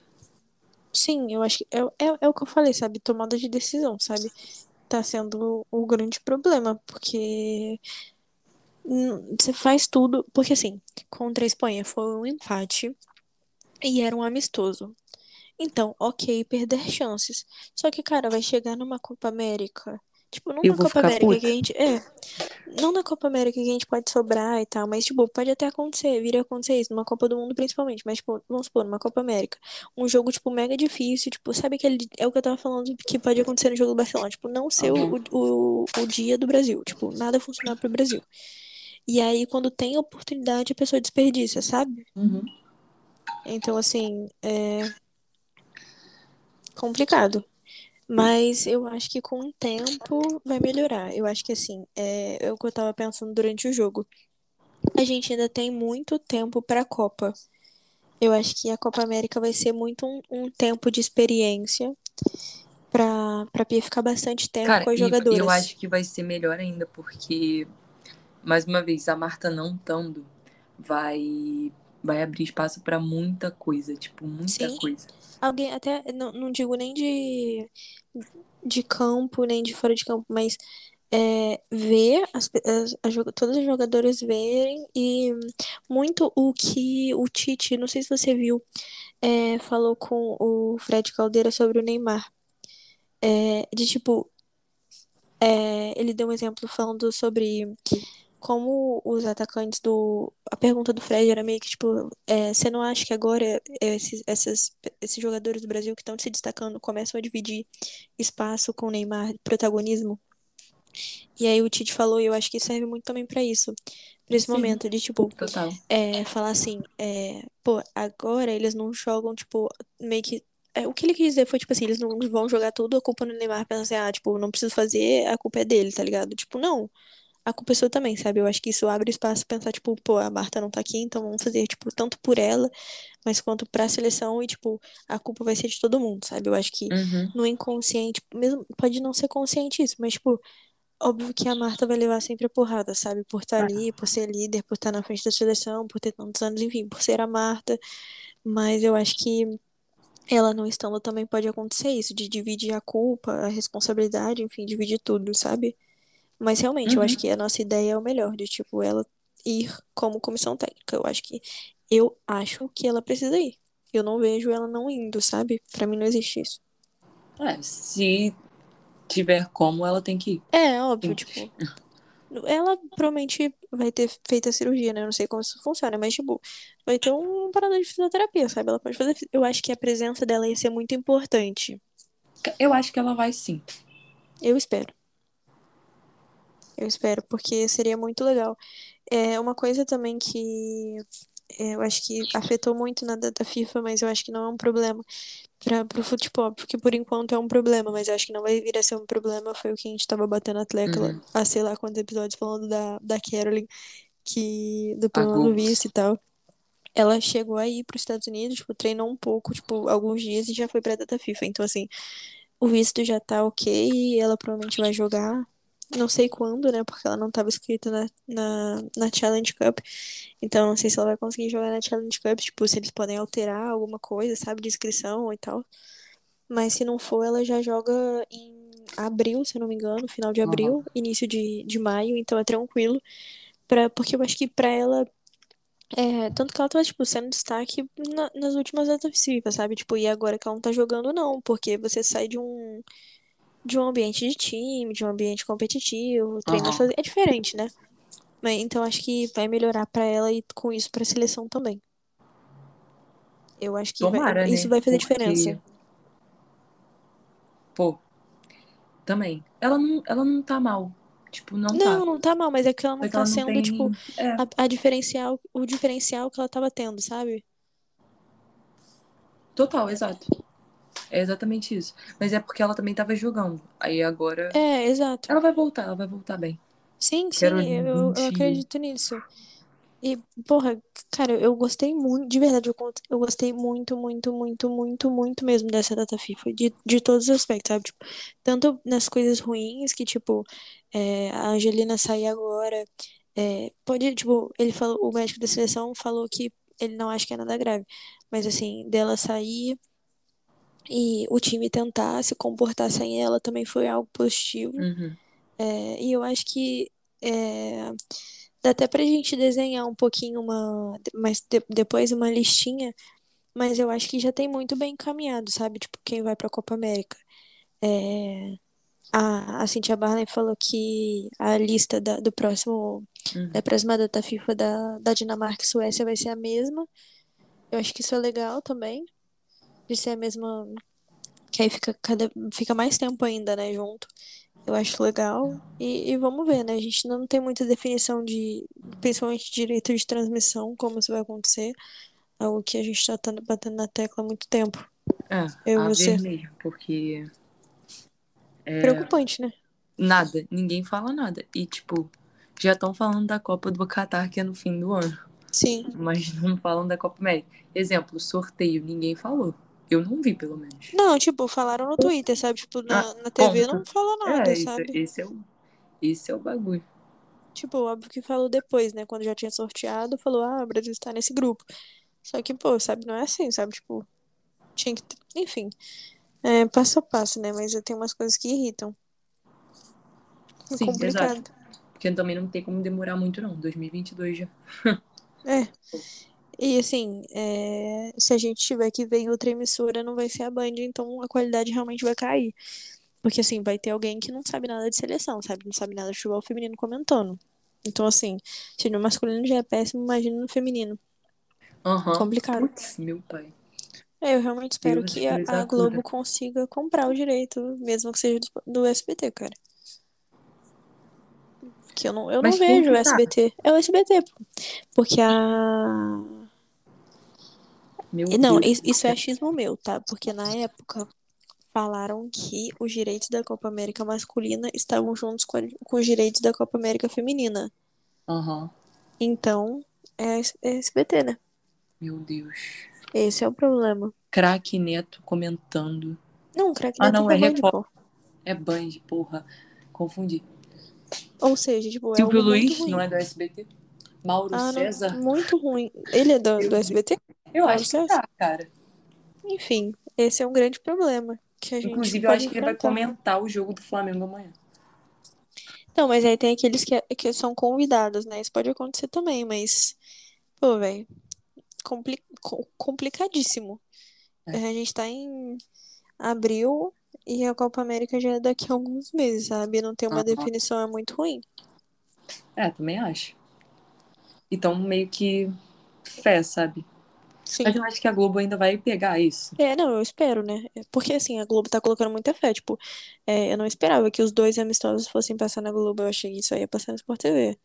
Sim, eu acho que é, é, é o que eu falei, sabe? Tomada de decisão, sabe? Tá sendo o grande problema, porque você faz tudo. Porque assim, contra a Espanha foi um empate e era um amistoso. Então, ok, perder chances. Só que, cara, vai chegar numa Copa América. Tipo, não Eu na Copa América puta. que a gente. É. Não na Copa América que a gente pode sobrar e tal, mas, tipo, pode até acontecer, vir a acontecer isso, numa Copa do Mundo principalmente, mas, tipo, vamos supor, numa Copa América, um jogo, tipo, mega difícil, tipo, sabe aquele, é o que eu tava falando que pode acontecer no jogo do Barcelona, tipo, não ser o, o, o dia do Brasil, tipo, nada funcionar pro Brasil. E aí, quando tem oportunidade, a pessoa desperdiça, sabe? Uhum. Então, assim, é complicado. Mas eu acho que com o tempo vai melhorar. Eu acho que assim, é, é o que eu tava pensando durante o jogo. A gente ainda tem muito tempo pra Copa. Eu acho que a Copa América vai ser muito um, um tempo de experiência pra, pra Pia ficar bastante tempo Cara, com as e jogadoras. eu acho que vai ser melhor ainda, porque, mais uma vez, a Marta não estando vai, vai abrir espaço pra muita coisa. Tipo, muita Sim. coisa. Alguém, até, não, não digo nem de, de campo, nem de fora de campo, mas é, ver as, as, as joga- todas as jogadoras verem e muito o que o Tite, não sei se você viu, é, falou com o Fred Caldeira sobre o Neymar. É, de tipo, é, ele deu um exemplo falando sobre como os atacantes do. A pergunta do Fred era meio que tipo: é, você não acha que agora é, esses, essas, esses jogadores do Brasil que estão se destacando começam a dividir espaço com o Neymar, protagonismo? E aí o Tite falou, e eu acho que serve muito também pra isso. Pra esse Sim. momento de tipo, Total. é, falar assim, é, pô, agora eles não jogam, tipo, meio que. é, o que ele quis dizer foi, tipo assim, eles não vão jogar tudo a culpa no Neymar, pensar assim, ah, tipo, não preciso fazer, a culpa é dele, tá ligado? Tipo, não. A culpa é sua também, sabe? Eu acho que isso abre espaço pra pensar, tipo, pô, a Marta não tá aqui, então vamos fazer, tipo, tanto por ela, mas quanto pra seleção e, tipo, a culpa vai ser de todo mundo, sabe? Eu acho que Uhum. no inconsciente, mesmo, pode não ser consciente isso, mas, tipo, óbvio que a Marta vai levar sempre a porrada, sabe? Por estar ali, por ser líder, por estar na frente da seleção, por ter tantos anos, enfim, por ser a Marta. Mas eu acho que ela não estando também pode acontecer isso, de dividir a culpa, a responsabilidade, enfim, dividir tudo, sabe? Mas realmente, eu Uhum. acho que a nossa ideia é o melhor, de tipo, ela ir como comissão técnica. Eu acho que. Eu acho que ela precisa ir. Eu não vejo ela não indo, sabe? Pra mim não existe isso. É, se tiver como, ela tem que ir. É, óbvio, tipo. Ela provavelmente vai ter feito a cirurgia, né? Eu não sei como isso funciona, mas, tipo, vai ter uma parada de fisioterapia, sabe? Ela pode fazer. Eu acho que a presença dela ia ser muito importante. Eu acho que ela vai sim. Eu espero. Eu espero, porque seria muito legal. É uma coisa também que é, eu acho que afetou muito na data FIFA, mas eu acho que não é um problema para pro futebol, porque por enquanto é um problema, mas eu acho que não vai vir a ser um problema. Foi o que a gente tava batendo a tecla Uhum. há sei lá quantos episódios falando da, da Carolyn, que do A problema do visto e tal. Ela chegou aí para os Estados Unidos, tipo, treinou um pouco, tipo, alguns dias e já foi pra data FIFA. Então, assim, o visto já tá ok e ela provavelmente vai jogar. Não sei quando, né? Porque ela não tava inscrita na, na, na Challenge Cup. Então, não sei se ela vai conseguir jogar na Challenge Cup. Tipo, se eles podem alterar alguma coisa, sabe? De inscrição e tal. Mas se não for, ela já joga em abril, se eu não me engano. Final de abril, início de, de maio. Então é tranquilo. Pra, porque eu acho que pra ela. É, tanto que ela tava, tipo, sendo destaque na- nas últimas datas FIFA, sabe? Tipo, e agora que ela não tá jogando, não. Porque você sai de um de um ambiente de time, de um ambiente competitivo, treina sozinho. É diferente, né? Mas, então acho que vai melhorar pra ela e com isso pra seleção também. Eu acho que vai- Tomara, isso né? vai fazer Porque, diferença. Pô, também. Ela não, ela não tá mal. Tipo, não, Não, tá. não tá mal, mas é que ela não que tá ela não sendo, tem. tipo, É, a, a diferencial, o diferencial que ela tava tendo, sabe? total, exato. É exatamente isso. Mas é porque ela também tava jogando. Aí agora. É, exato. Ela vai voltar, ela vai voltar bem. Sim, sim, Quero eu, eu 20. acredito nisso. E, porra, cara, eu gostei muito, de verdade, eu, eu gostei muito, muito, muito, muito, muito mesmo dessa data FIFA, de, de todos os aspectos, sabe? Tipo, tanto nas coisas ruins, que, tipo, é, a Angelina sair agora, é, pode, tipo, ele falou, o médico da seleção falou que ele não acha que é nada grave, mas, assim, dela sair e o time tentar se comportar sem ela também foi algo positivo. Uhum. É, e eu acho que é, dá até pra gente desenhar um pouquinho uma, mas de- depois uma listinha, mas eu acho que já tem muito bem encaminhado, sabe? Tipo, quem vai pra Copa América. É, a, a Cynthia Barley falou que a lista da, do próximo, Uhum. da próxima data FIFA da, da Dinamarca e Suécia vai ser a mesma. Eu acho que isso é legal também, de ser a mesma, que aí fica, cada, fica mais tempo ainda, né, junto. Eu acho legal. E, e vamos ver, né? A gente não tem muita definição de, principalmente direito de transmissão, como isso vai acontecer. Algo que a gente tá batendo na tecla há muito tempo. É, Eu a você. mesmo, porque é, Preocupante, né? nada, ninguém fala nada. E, tipo, já estão falando da Copa do Catar, que é no fim do ano. Sim. Mas não falam da Copa América. Exemplo, sorteio, ninguém falou. Eu não vi, pelo menos. Não, tipo, falaram no Twitter, sabe? Tipo, na, Ah, na TV ponto. não falou nada, É, sabe? esse é o, esse é o bagulho. Tipo, óbvio que falou depois, né? Quando já tinha sorteado, falou, ah, o Brasil está nesse grupo. Só que, pô, sabe, não é assim, sabe? Tipo, tinha que. Enfim, é passo a passo, né? Mas tem umas coisas que irritam. É Sim, complicado. exato. Porque também não tem como demorar muito, não. 2022 já. É. *laughs* E assim, é, se a gente tiver que ver em outra emissora, não vai ser a Band, então a qualidade realmente vai cair. Porque assim, vai ter alguém que não sabe nada de seleção, sabe? Não sabe nada de futebol feminino comentando. Então, assim, se no masculino já é péssimo, imagina no feminino. Aham. Complicado. Putz, meu pai. É, eu realmente espero Deus que a, a. Globo consiga comprar o direito, mesmo que seja do, do SBT, cara. Que eu não, eu não Mas vejo o? SBT. É o SBT, pô. Porque a. Meu Não, Deus. is- isso é achismo meu, tá? Porque na época falaram que os direitos da Copa América masculina estavam juntos com, a- com os direitos da Copa América feminina. Aham. Então, é, é SBT, né? Meu Deus. Esse é o problema. Craque Neto comentando. Não, craque Ah, Neto não, é é Band, Record. pô. É Band, porra. Confundi. Ou seja, tipo, é Silvio muito Luiz, não é do SBT? Mauro Ah, não, César? muito ruim. Ele é do, do SBT? Eu acho que tá, cara. Enfim, esse é um grande problema que a gente Inclusive, eu acho que ele vai comentar o jogo do Flamengo amanhã. Não, mas aí tem aqueles que, que são convidados, né? Isso pode acontecer também, mas, pô, velho, compli co- complicadíssimo. É. A gente tá em abril e a Copa América já é daqui a alguns meses, sabe? Não tem uma Aham. definição, é muito ruim. É, também acho. Então, meio que fé, sabe? Sim. Mas eu acho que a Globo ainda vai pegar isso. É, não, eu espero, né? Porque assim, a Globo tá colocando muita fé. Tipo, é, eu não esperava que os dois amistosos fossem passar na Globo. Eu achei que isso aí ia passar no Sport TV.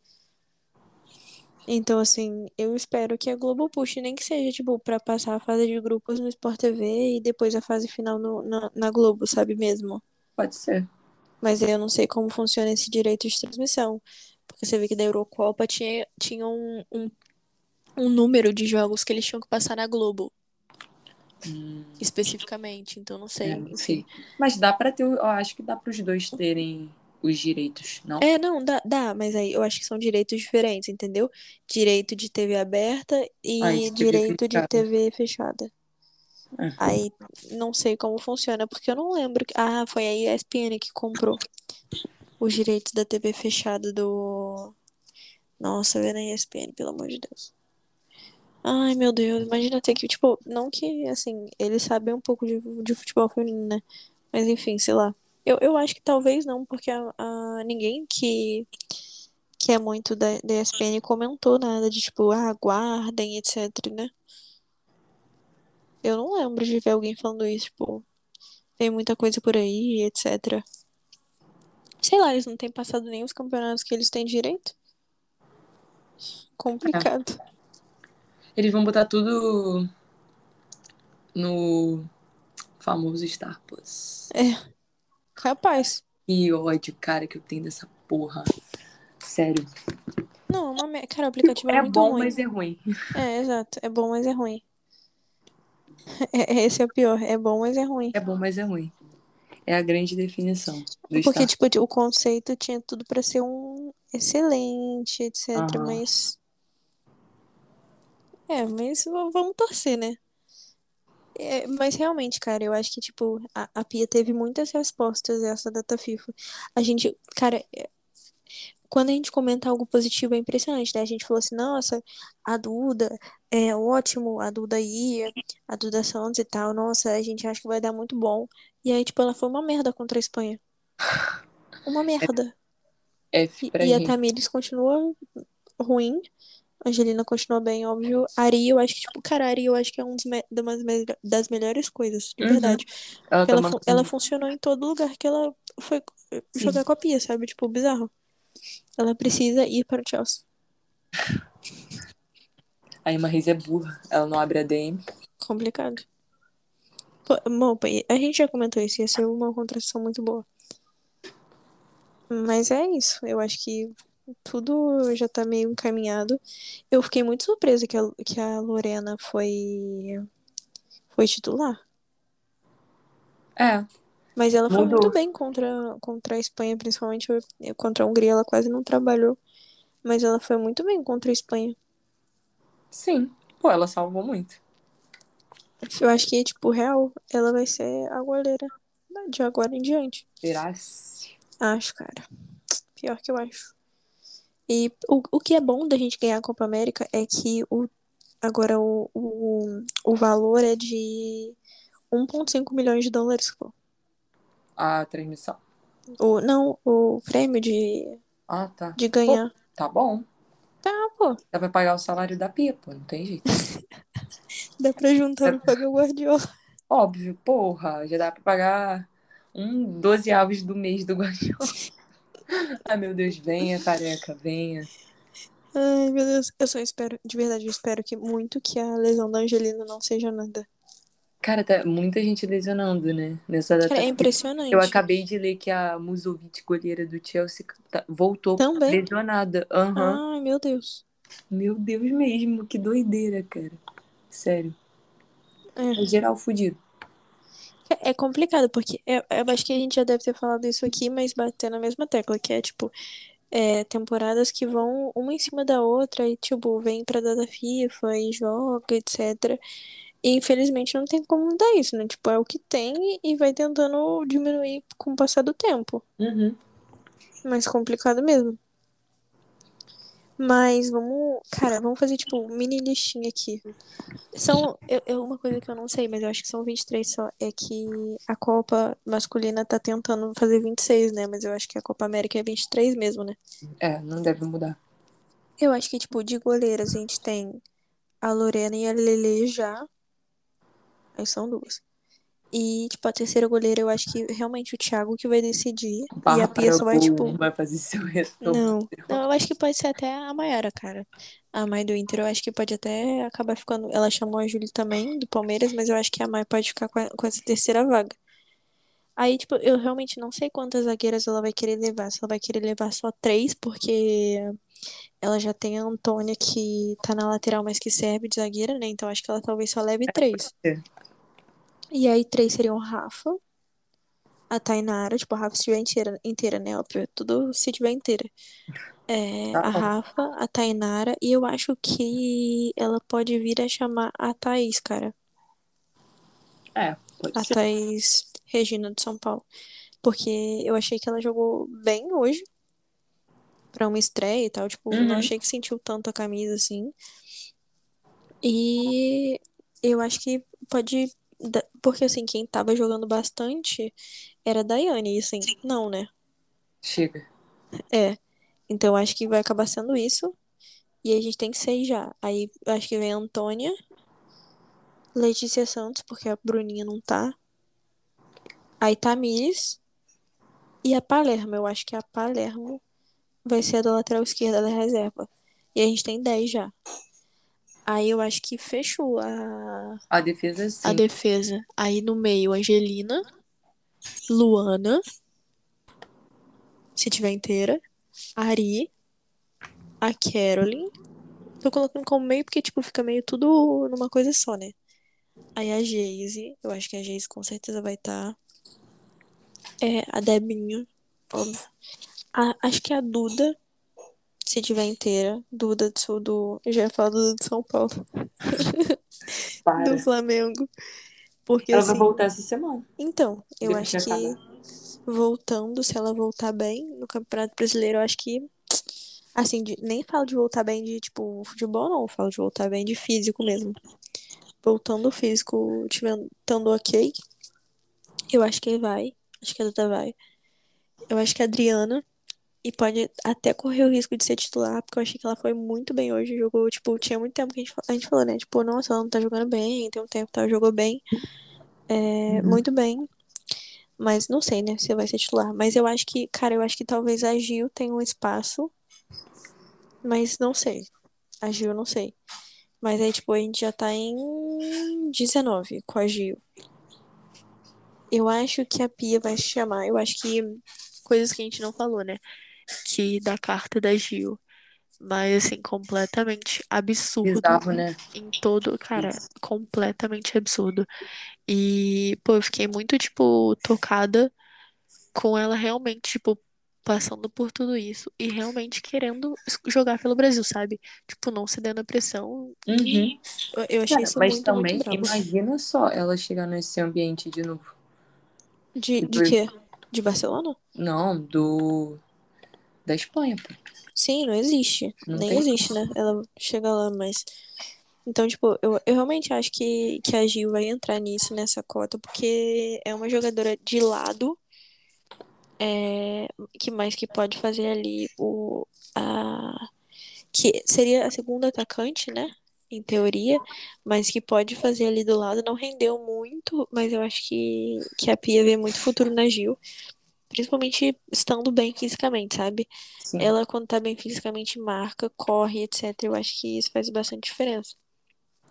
Então, assim, eu espero que a Globo puxe, nem que seja, tipo, pra passar a fase de grupos no Sport TV e depois a fase final no- na, na Globo, sabe mesmo? Pode ser. Mas eu não sei como funciona esse direito de transmissão. Porque você vê que da Eurocopa tinha, tinha um, um, um número de jogos que eles tinham que passar na Globo, Hum, especificamente. Então, não sei. é, não sei. Mas dá pra ter. Eu acho que dá pros dois terem os direitos, não? É, não, dá, dá, mas aí eu acho que são direitos diferentes, entendeu? Direito de TV aberta e Ah, direito de. TV fechada. É. Aí não sei como funciona, porque eu não lembro. Ah, foi a ESPN que comprou os direitos da TV fechada do. Nossa, vendo a ESPN, pelo amor de Deus. Ai, meu Deus, imagina ter que, tipo, não que, assim, eles sabem um pouco de, de futebol feminino, né? Mas enfim, sei lá. Eu, eu acho que talvez não, porque a, a- ninguém que, que é muito da, da ESPN, comentou nada de tipo, ah, aguardem, etc, né? Eu não lembro de ver alguém falando isso, tipo, tem muita coisa por aí, etc. Sei lá, eles não têm passado nem os campeonatos que eles têm direito. Complicado. Eles vão botar tudo no famoso Star Plus. Capaz. Que ódio, cara, que eu tenho dessa porra. Sério. Não, é uma me- cara, o aplicativo é, É muito bom, ruim. mas é ruim. É, exato. É bom, mas é ruim. *laughs* É, esse é o pior. É bom, mas é ruim. É bom, mas é ruim. É a grande definição Porque, Star. tipo, o conceito tinha tudo pra ser um excelente, etc. Mas. É, mas vamos torcer, né? É, mas realmente, cara, eu acho que, tipo, a, a Pia teve muitas respostas essa data FIFA. A gente, cara, é- quando a gente comenta algo positivo é impressionante, né? A gente falou assim, nossa, a Duda é ótimo, a Duda ia, a Duda Santos e tal, nossa, a gente acha que vai dar muito bom. E aí, tipo, ela foi uma merda contra a Espanha. Uma *laughs* merda. F E, pra e a. Tamires continua ruim. Angelina continua bem, óbvio. A Ari, eu acho que, tipo, cara, Ari, eu acho que é um dos me- das melhores coisas, de Uhum. verdade. Ela Ela, fu- ela funcionou em todo lugar que ela foi jogar com a Pia, sabe? Tipo, bizarro. Ela precisa ir para o Chelsea. A Emma Reis é burra. Ela não abre a DM. Complicado. Pô, bom, a gente já comentou isso, ia ser uma contratação muito boa. Mas é isso. Eu acho que tudo já tá meio encaminhado. Eu fiquei muito surpresa que a, que a Lorena foi, foi titular. É. Mas ela foi Mudou. muito bem contra, contra a Espanha, principalmente contra a Hungria. Ela quase não trabalhou. Mas ela foi muito bem contra a Espanha. Sim. Pô, ela salvou muito. Eu acho que, tipo, real, ela vai ser a goleira de agora em diante. Será-se? Acho, cara. Pior que eu acho. E o, o que é bom da gente ganhar a Copa América é que o, agora o, o, o valor é de 1,5 milhões de dólares, pô. A transmissão. O, não, o prêmio de, Ah, tá. de ganhar. Tá bom. Tá, pô. Dá pra pagar o salário da Pia, pô. Não tem jeito. *laughs* Dá pra juntar pra pagar o Guardiola. Óbvio, porra. Já dá pra pagar um 12 avos do mês do Guardiola. *laughs* *laughs* Ai, meu Deus. Venha, careca. Venha. Ai, meu Deus. Eu só espero, de verdade, eu espero que muito que a lesão da Angelina não seja nada. Cara, tá muita gente lesionando, né? Nessa data. Cara, é impressionante. Eu acabei de ler que a Musovic, goleira do Chelsea, tá- voltou Também. lesionada. Aham. Ai, meu Deus. Meu Deus mesmo, que doideira, cara. Sério. É. É geral fudido. É complicado, porque eu, eu acho que a gente já deve ter falado isso aqui, mas bater na mesma tecla, que é tipo, é, temporadas que vão uma em cima da outra e, tipo, vem pra data FIFA e joga, etc. E infelizmente não tem como mudar isso, né? Tipo, é o que tem e vai tentando diminuir com o passar do tempo. Uhum. Mas complicado mesmo. Mas vamos, cara, vamos fazer tipo mini listinha aqui. São, eu, eu- uma coisa que eu não sei, mas eu acho que são 23 só, é que a Copa masculina tá tentando fazer 26, né? Mas eu acho que a Copa América é 23 mesmo, né? É, não deve mudar. Eu acho que, tipo, de goleiras a gente tem a Lorena e a Lele já. Aí são duas. E, tipo, a terceira goleira eu acho que realmente o Thiago que vai decidir. E a Pia só vai, tipo. Vai fazer seu *laughs* retorno. Não, não, eu acho que pode ser até a Maiara, cara. A mãe do Inter, eu acho que pode até acabar ficando. Ela chamou a Júlia também, do Palmeiras, mas eu acho que a Mai pode ficar com, a- com essa terceira vaga. Aí, tipo, eu realmente não sei quantas zagueiras ela vai querer levar. Se ela vai querer levar só três, porque ela já tem a Antônia que tá na lateral, mas que serve de zagueira, né? Então acho que ela talvez só leve três. E aí, três seriam Rafa, a Tainara, tipo, a Rafa se estiver inteira, inteira, né? Óbvio, tudo se tiver inteira. É, Tá a bom. Rafa, a Tainara, e eu acho que ela pode vir a chamar a Thaís, cara. É, pode A ser. Thaís Regina de São Paulo. Porque eu achei que ela jogou bem hoje. Pra uma estreia e tal. Tipo, não Uhum. achei que sentiu tanto a camisa assim. E eu acho que pode. Da- Porque assim, quem tava jogando bastante era a Daiane. E assim, não, né? Chega. É. Então acho que vai acabar sendo isso. E a gente tem seis já. Aí acho que vem a Antônia, Letícia Santos, porque a Bruninha não tá. Aí Tamires e a Palermo. Eu acho que a Palermo vai ser a da lateral esquerda da reserva. E a gente tem 10 já. Aí eu acho que fechou a, A defesa, sim. a defesa. Aí no meio, Angelina, Luana, se tiver inteira, Ari, a Caroline. Tô colocando como meio porque, tipo, fica meio tudo numa coisa só, né? Aí a Geise, eu acho que a Geise com certeza vai estar. É, a Debinha, óbvio. A- acho que a Duda, se tiver inteira, Duda do Sul do. Eu já ia falar Duda de São Paulo, *laughs* do Flamengo. Porque Ela vai assim. voltar essa semana. Então, eu Depois acho que acabar. voltando, se ela voltar bem no Campeonato Brasileiro, eu acho que. Assim, de- nem falo de voltar bem de, tipo, futebol, não. Eu falo de voltar bem de físico mesmo. Voltando o físico, estando ok, eu acho que vai. Acho que a Duda vai. Eu acho que a Adriana. E pode até correr o risco de ser titular, porque eu achei que ela foi muito bem hoje. Jogou, tipo, tinha muito tempo que a gente, a gente falou, né? Tipo, nossa, ela não tá jogando bem, tem um tempo que ela jogou bem. É, Uhum. muito bem. Mas não sei, né, se vai ser titular. Mas eu acho que, cara, eu acho que talvez a Gil tenha um espaço. Mas não sei. A Gil, não sei. Mas aí, tipo, a gente já tá em 19 com a Gil. Eu acho que a Pia vai chamar. Eu acho que coisas que a gente não falou, né? Que da carta da Gil. Mas, assim, completamente absurdo Bizarro, né? em todo. Cara, Isso. completamente absurdo. E, pô, eu fiquei muito, tipo, tocada com ela realmente, tipo, passando por tudo isso e realmente querendo jogar pelo Brasil, sabe? Tipo, não cedendo a pressão. E Uhum. eu, eu achei Cara, isso mas muito, também, muito imagina só ela chegar nesse ambiente de novo. De, de Depois- quê? De Barcelona? Não, do. Da Espanha, pô. Sim, não existe. Não Nem existe, né? Ela chega lá, mas. Então, tipo, eu, eu realmente acho que, que a Gil vai entrar nisso, nessa cota, porque é uma jogadora de lado, é, que mais que pode fazer ali o. A, que seria a segunda atacante, né? Em teoria, mas que pode fazer ali do lado. Não rendeu muito, mas eu acho que, que a Pia vê muito futuro na Gil. Principalmente estando bem fisicamente, sabe? Sim. Ela, quando tá bem fisicamente, marca, corre, etc. Eu acho que isso faz bastante diferença.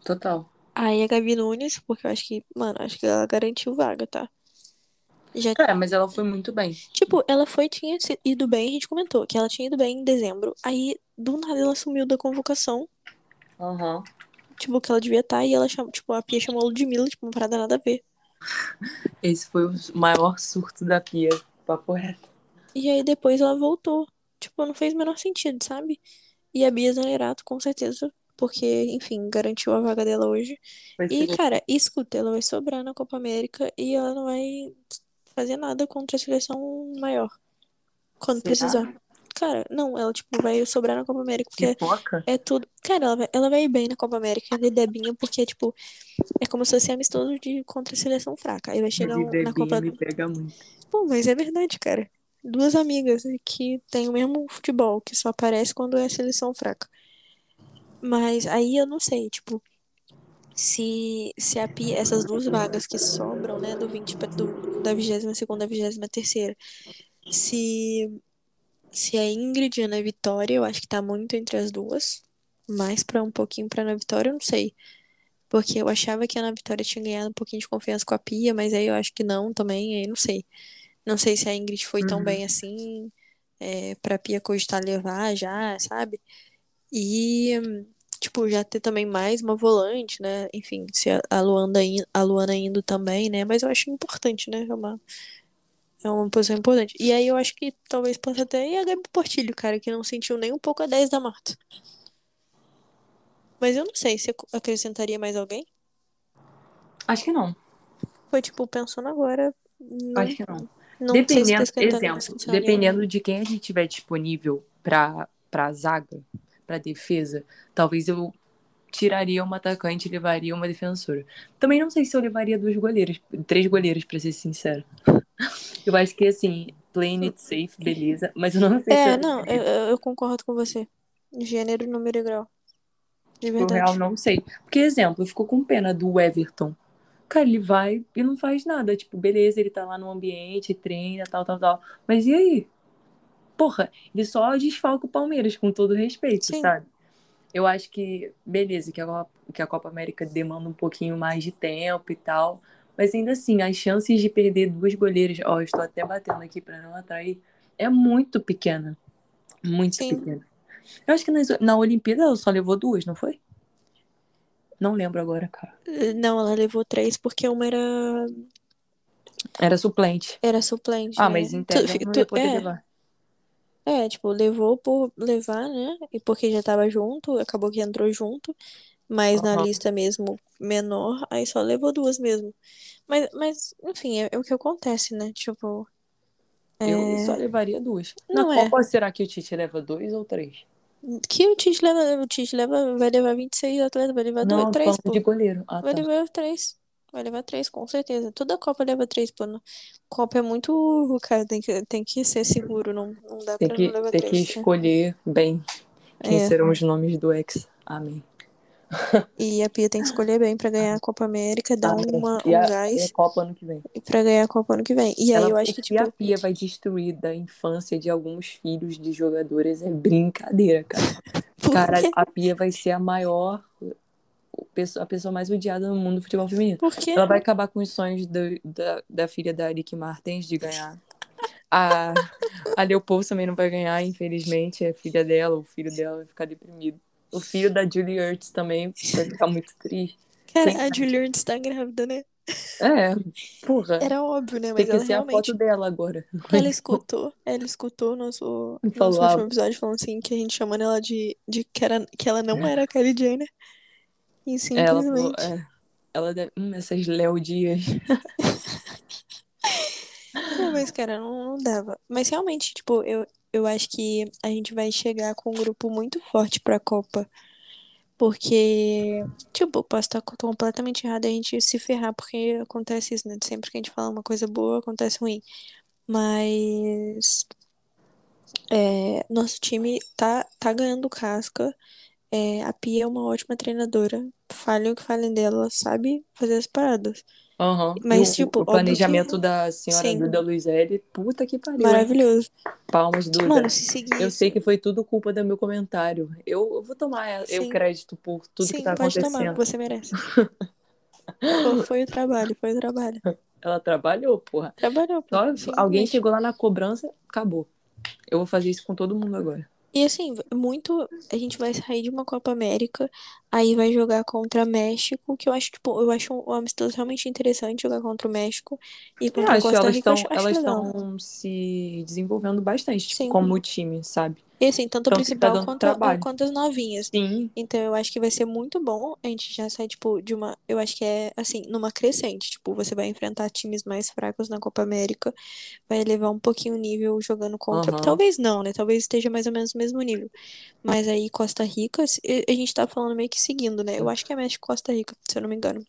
Total. Aí a Gabi Nunes, porque eu acho que, mano, acho que ela garantiu vaga, tá? Já, Cara, mas ela foi muito bem. tipo, ela foi, tinha ido bem, a gente comentou que ela tinha ido bem em dezembro. Aí, do nada, ela sumiu da convocação, Aham. tipo, que ela devia estar, e ela chamou, tipo, a Pia chamou a Ludmilla, tipo, uma parada nada a ver. Esse foi o maior surto da Pia. Papo reto. E aí depois ela voltou. Tipo, não fez o menor sentido, sabe? E a Bia Zanerato, com certeza, porque, enfim, garantiu a vaga dela hoje. E, ser cara, escuta, ela vai sobrar na Copa América e ela não vai fazer nada contra a seleção maior. Quando Será? precisar. Cara, não, ela, tipo, vai sobrar na Copa América, porque pipoca? é tudo. Cara, ela vai, ela vai ir bem na Copa América, de Debinha, porque, tipo, é como se fosse amistoso de contra a seleção fraca. Aí vai chegar um- na Copa. me pega muito. Pô, mas é verdade, cara. Duas amigas que têm o mesmo futebol, que só aparece quando é seleção fraca. Mas aí eu não sei, tipo, se, se a Pia, essas duas vagas que sobram, né, do 20 pra, do, da 22ª à 23ª, se, se a Ingrid e Ana Vitória, eu acho que tá muito entre as duas, mais pra um pouquinho pra Ana Vitória, eu não sei. Porque eu achava que a Ana Vitória tinha ganhado um pouquinho de confiança com a Pia, mas aí eu acho que não também, aí não sei. Não sei se a Ingrid foi tão Uhum. bem assim, é, pra Pia cogitar levar já, sabe? E, tipo, já ter também mais uma volante, né? Enfim, se a, a Luana, in- a Luana indo também, né? Mas eu acho importante, né? É uma, é uma posição importante. E aí eu acho que talvez possa até ir a Gabi Portilho, cara, que não sentiu nem um pouco a 10 da Marta. Mas eu não sei se ac- acrescentaria mais alguém. Acho que não. Foi, tipo, pensando agora. Não, Acho que não. não se Dependendo, acrescentaria- exemplo, dependendo de quem a gente tiver disponível pra, pra zaga, pra defesa, talvez eu tiraria uma atacante e levaria uma defensora. Também não sei se eu levaria duas goleiras, três goleiras, pra ser sincero. *laughs* Eu acho que, assim, playing it safe, beleza. Mas eu não sei se É, eu, não, eu, eu- eu concordo com você. Gênero, número e grau. De no verdade. real não sei. Porque, exemplo, eu fico com pena do Everton. Cara, ele vai e não faz nada. Tipo, beleza, ele tá lá no ambiente, treina, tal, tal, tal. Mas e aí? Porra, ele só desfalca o Palmeiras, com todo respeito, Sim. sabe? Eu acho que, beleza, que a, Copa, que a Copa América demanda um pouquinho mais de tempo e tal. Mas ainda assim, as chances de perder duas goleiras, ó, eu estou até batendo aqui pra não atrair, é muito pequena. Muito Sim. pequena. Eu acho que nas- na Olimpíada ela só levou duas, não foi? Não lembro agora, cara. Não, ela levou três porque uma era, Era suplente. era suplente. Ah, né? mas Tu- integra fi- não tu- ia poder é, levar. É, tipo, levou por levar, né? E porque já tava junto, acabou que entrou junto. Mas na Aham. lista mesmo menor, aí só levou duas mesmo. Mas, mas enfim, é, é o que acontece, né? Tipo, Eu é, só levaria duas. Na não é. Copa, será que o Tite leva dois ou três? Que o Tite leva, o Tite leva, vai levar 26 atletas, vai levar dois, Não, tô três, falando pô. de goleiro. Ah, Vai tá. levar três. Vai levar três, com certeza. Toda Copa leva três, pô. Não- Copa é muito. Cara, tem que, tem que ser seguro, não, não dá Tem pra que, não levar tem que três. né? escolher bem quem É. serão os nomes do ex. Amém. E a Pia tem que escolher bem pra ganhar a Copa América, dar Amém. uma, E um a, e a gás Copa ano que vem. pra ganhar a Copa ano que vem. E aí Ela, eu acho que, que a tipo, Pia vai destruir da infância de alguns filhos de jogadores é brincadeira, cara. *laughs* Cara, a Pia vai ser a maior, a pessoa mais odiada no mundo do futebol feminino. Por quê? Ela vai acabar com os sonhos do- da, da filha da Rick Martins de ganhar. A, a Leopoldo também não vai ganhar, infelizmente. É filha dela, o filho dela vai ficar deprimido. O filho da Julie Ertz também vai ficar muito triste. Cara, a? Julia Ertz tá grávida, né? É, porra. Era óbvio, né? Tem Mas que ela ser a realmente. foto dela agora. Ela escutou, ela escutou nosso, nosso Falou, último episódio falando assim que a gente chamando ela de, de que, era, que ela não era a Kylie Jenner. E ela falou, simplesmente. é, ela deve, hum, essas Léo Dias. Não, mas, cara, não, não dava. Mas realmente, tipo, eu, eu acho que a gente vai chegar com um grupo muito forte pra Copa. Porque, tipo, posso estar co- completamente errado a gente se ferrar, porque acontece isso, né? Sempre que a gente fala uma coisa boa, acontece ruim. Mas é, nosso time tá, tá ganhando casca. É, a Pia é uma ótima treinadora. Falem o que falem dela, ela sabe fazer as paradas. E Mas, o, tipo, o planejamento que. da senhora Sim, Duda Luizelli, puta que pariu, hein? maravilhoso. Palmas, Duda. Mano, se seguir Eu sei que foi tudo culpa do meu comentário. Eu, eu vou tomar eu Sim, crédito por tudo que sim, tá pode tomar, acontecendo. você merece. *laughs* Foi, foi o trabalho, foi o trabalho. Ela trabalhou, porra. Trabalhou, pô, Só alguém chegou lá na cobrança, acabou. Eu vou fazer isso com todo mundo agora. E assim, muito. A gente vai sair de uma Copa América, aí vai jogar contra México, que eu acho, tipo, eu acho um amistoso realmente interessante jogar contra o México e Eu contra a acho, Costa elas Rica, eu estão elas estão se desenvolvendo bastante, tipo, como time, sabe? E assim, tanto Tanto que tá principal quanto, a- quanto as novinhas. Sim, Então eu acho que vai ser muito bom. A gente já sai, tipo, de uma. Eu acho que é, assim, numa crescente. Tipo, você vai enfrentar times mais fracos na Copa América, vai elevar um pouquinho o nível jogando contra. aham. Talvez não, né? Talvez esteja mais ou menos no mesmo nível. Mas aí, Costa Rica, a gente tá falando meio que seguindo, né? Eu acho que é México Costa Rica, se eu não me engano.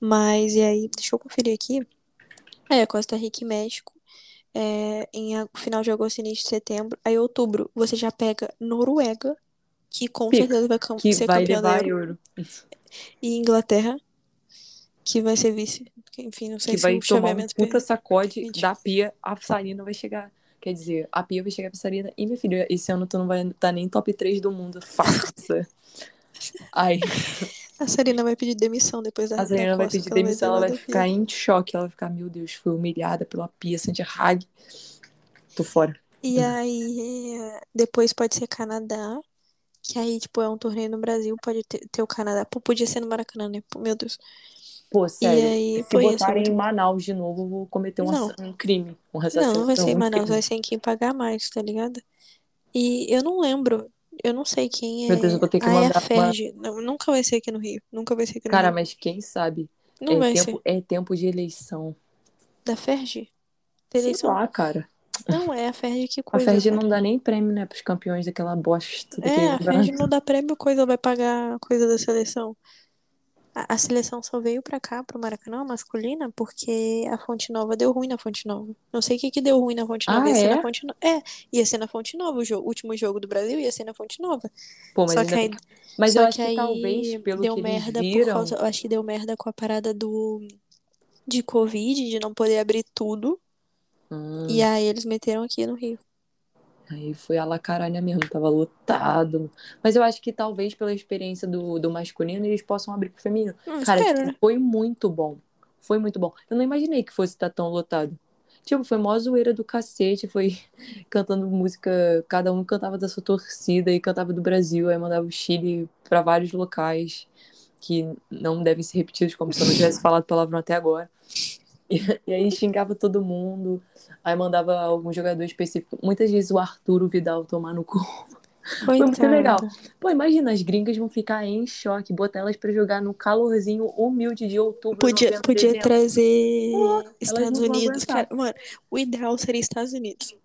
Mas, e aí, deixa eu conferir aqui. É, Costa Rica e México. É, em final de agosto início de setembro. Aí, outubro, você já pega Noruega, que com certeza vai que ser vai campeã da levar Euro. E Inglaterra, que vai ser vice. Enfim, não sei Que se vai o tomar um puta sacode da Pia, a Sarina vai chegar. Quer dizer, a Pia vai chegar pra Sarina. E, minha filha, esse ano tu não vai estar nem top 3 do mundo. Farsa. *laughs* Aí, A Sarina vai pedir demissão depois da, a da Sarina vai pedir que ela vai demissão, ela vai ficar em choque. Ela vai ficar, meu Deus, fui humilhada pela Pia Santiago. Tô fora. E aí, é, depois pode ser Canadá, que aí, tipo, é um torneio no Brasil, pode ter, ter o Canadá. Pô, podia ser no Maracanã, né? Pô, meu Deus. Pô, E sério. aí, Se pô, botarem muito em. Manaus de novo, eu vou cometer um, um crime. Um não, não vai ser em Manaus, vai ser em quem pagar mais, tá ligado? E eu não lembro, eu não sei quem Meu Deus, eu é. vou ter que Ah, é a mandar uma. Não, nunca vai ser aqui no Rio. Nunca vai ser aqui no Cara, Rio. mas quem sabe? Não É vai tempo, ser. é tempo de eleição. Da Ferge? Sei Eleição? lá, cara. Não, é a Ferge que A coisa. Ferdi não dá nem prêmio, né, pros campeões daquela bosta É, a lugar. não dá prêmio, coisa, vai pagar coisa da seleção. A, a seleção só veio pra cá, pro Maracanã, masculina, porque a Fonte Nova deu ruim na Fonte Nova. Não sei o que que deu ruim na Fonte Nova. Ah, ia ser é? na Fonte Nova. É, ia ser na Fonte Nova. O jogo, último jogo do Brasil ia ser na Fonte Nova. Pô, mas Só que aí, Mas só eu acho que que talvez, pelo deu que merda por viram... causa. Eu acho que deu merda com a parada do. De Covid, de não poder abrir tudo. Hum, E aí eles meteram aqui no Rio. Aí foi a la caralho mesmo, tava lotado. Mas eu acho que talvez pela experiência do, do masculino eles possam abrir pro feminino. Hum, Cara, espero, tipo, né? foi muito bom. Foi muito bom. Eu não imaginei que fosse estar tão lotado. Tipo, foi mó zoeira do cacete, foi *laughs* cantando música, cada um cantava da sua torcida e cantava do Brasil, aí mandava o Chile pra vários locais que não devem ser repetidos, como se eu não tivesse *laughs* falado palavrão até agora. *laughs* E, aí xingava todo mundo, aí mandava algum jogador específico. Muitas vezes o Arturo Vidal tomar no cu. Foi muito legal. Pô, imagina, as gringas vão ficar em choque, botar elas pra jogar no calorzinho humilde de outubro, Podia, novembro, podia dezembro. trazer Pô, Estados Unidos, cara. Mano, o ideal seria Estados Unidos.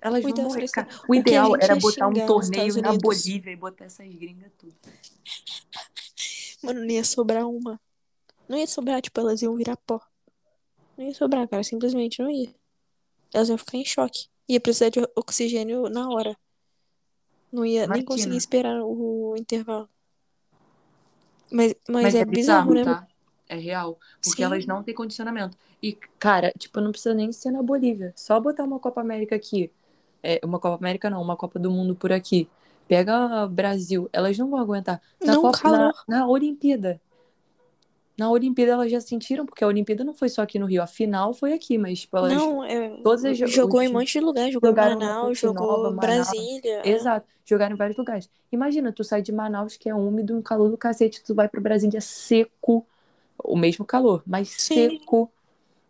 Elas O vão morrer, cara. O ideal era botar um torneio na. Bolívia e botar essas gringas tudo. Mano, não ia sobrar uma. Não ia sobrar, tipo, elas iam virar pó. Não ia sobrar, cara. Simplesmente não ia. Elas iam ficar em choque. Ia precisar de oxigênio na hora. Não ia nem conseguir Imagina. esperar o intervalo. Mas, mas, Mas é, é bizarro, bizarro, né? tá? É real. Porque Sim. elas não têm condicionamento. E, cara, tipo, não precisa nem ser na Bolívia. Só botar uma Copa América aqui. É, uma Copa América não, uma Copa do Mundo por aqui. Pega Brasil. Elas não vão aguentar. Na, Não, Copa, na, na Olimpíada. Na Olimpíada elas já sentiram, porque a Olimpíada não foi só aqui no Rio. A final foi aqui, mas tipo, elas Não, é, todas as- jogou os em um monte de lugar. Jogou Manaus, jogou Manaus. Brasília. Exato, jogaram em vários lugares. Imagina, tu sai de Manaus, que é úmido, um calor do cacete, tu vai pra Brasília seco, o mesmo calor, mas Sim. seco.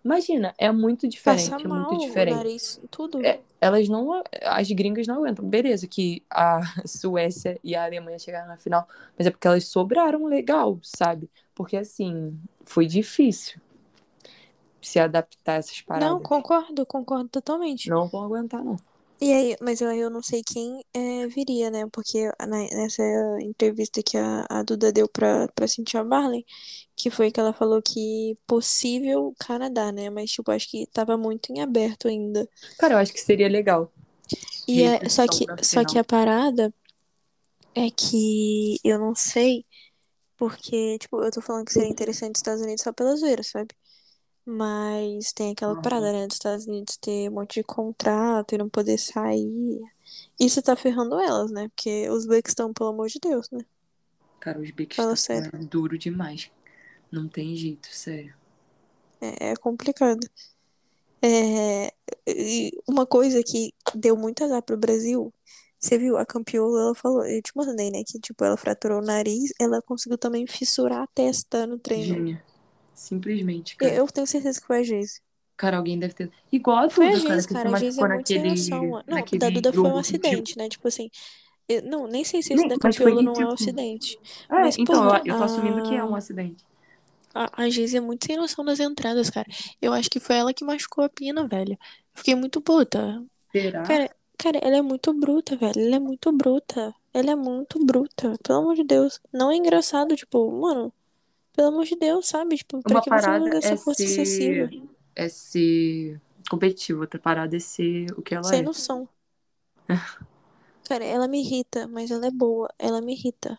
Imagina, é muito diferente, Passa é mal, muito diferente. nariz, tudo. É, elas não, as gringas não aguentam. Beleza, que a *laughs* Suécia e a Alemanha chegaram na final, mas é porque elas sobraram legal, sabe? Porque assim, foi difícil se adaptar a essas paradas. Não, concordo, concordo totalmente. Não vão aguentar, não. E aí, mas eu, eu não sei quem é, viria, né? Porque nessa entrevista que a, a Duda deu pra, pra Cynthia Barley, que foi que ela falou que possível Canadá, né? Mas, tipo, acho que tava muito em aberto ainda. Cara, eu acho que seria legal. E é, só que, só que a parada é que eu não sei, porque, tipo, eu tô falando que seria interessante os Estados Unidos só pela zoeira, sabe? Mas tem aquela Uhum. parada, né, dos Estados Unidos ter um monte de contrato e não poder sair. Isso tá ferrando elas, né? Porque os estão, pelo amor de Deus, né? Cara, os estão sério. duro demais. Não tem jeito, sério. É, é complicado. É, e uma coisa que deu muito azar pro Brasil, você viu, a Campiola, ela falou, eu te mandei, né, que tipo, ela fraturou o nariz, ela conseguiu também fissurar a testa no treino. Gênia. Simplesmente, cara. Eu tenho certeza que foi a Geise. Cara, alguém deve ter. Igual a Foi a Duda, cara, Geise, que cara. se A Geise é muito naquele, noção. Não, da naquele Duda foi um acidente, né? Tipo assim, eu- não, nem sei se esse Nem, da Campiola não é um tipo- acidente. É, Mas, então, eu, eu tô assumindo que é um a- acidente. A, a Geise é muito sem noção das entradas, cara. Eu acho que foi ela que machucou a Pina, velho. Eu fiquei muito puta. Será? Cara, cara, ela é muito bruta, velho. Ela é muito bruta. Ela é muito bruta. Pelo amor de Deus. Não é engraçado, tipo, mano. Pelo amor de Deus, sabe? Tipo, pra Uma que você parada usa essa é força excessiva? ser, é ser competitivo, outra parada é ser o que ela Sem é. noção. *laughs* Cara, ela me irrita, mas ela é boa. Ela me irrita.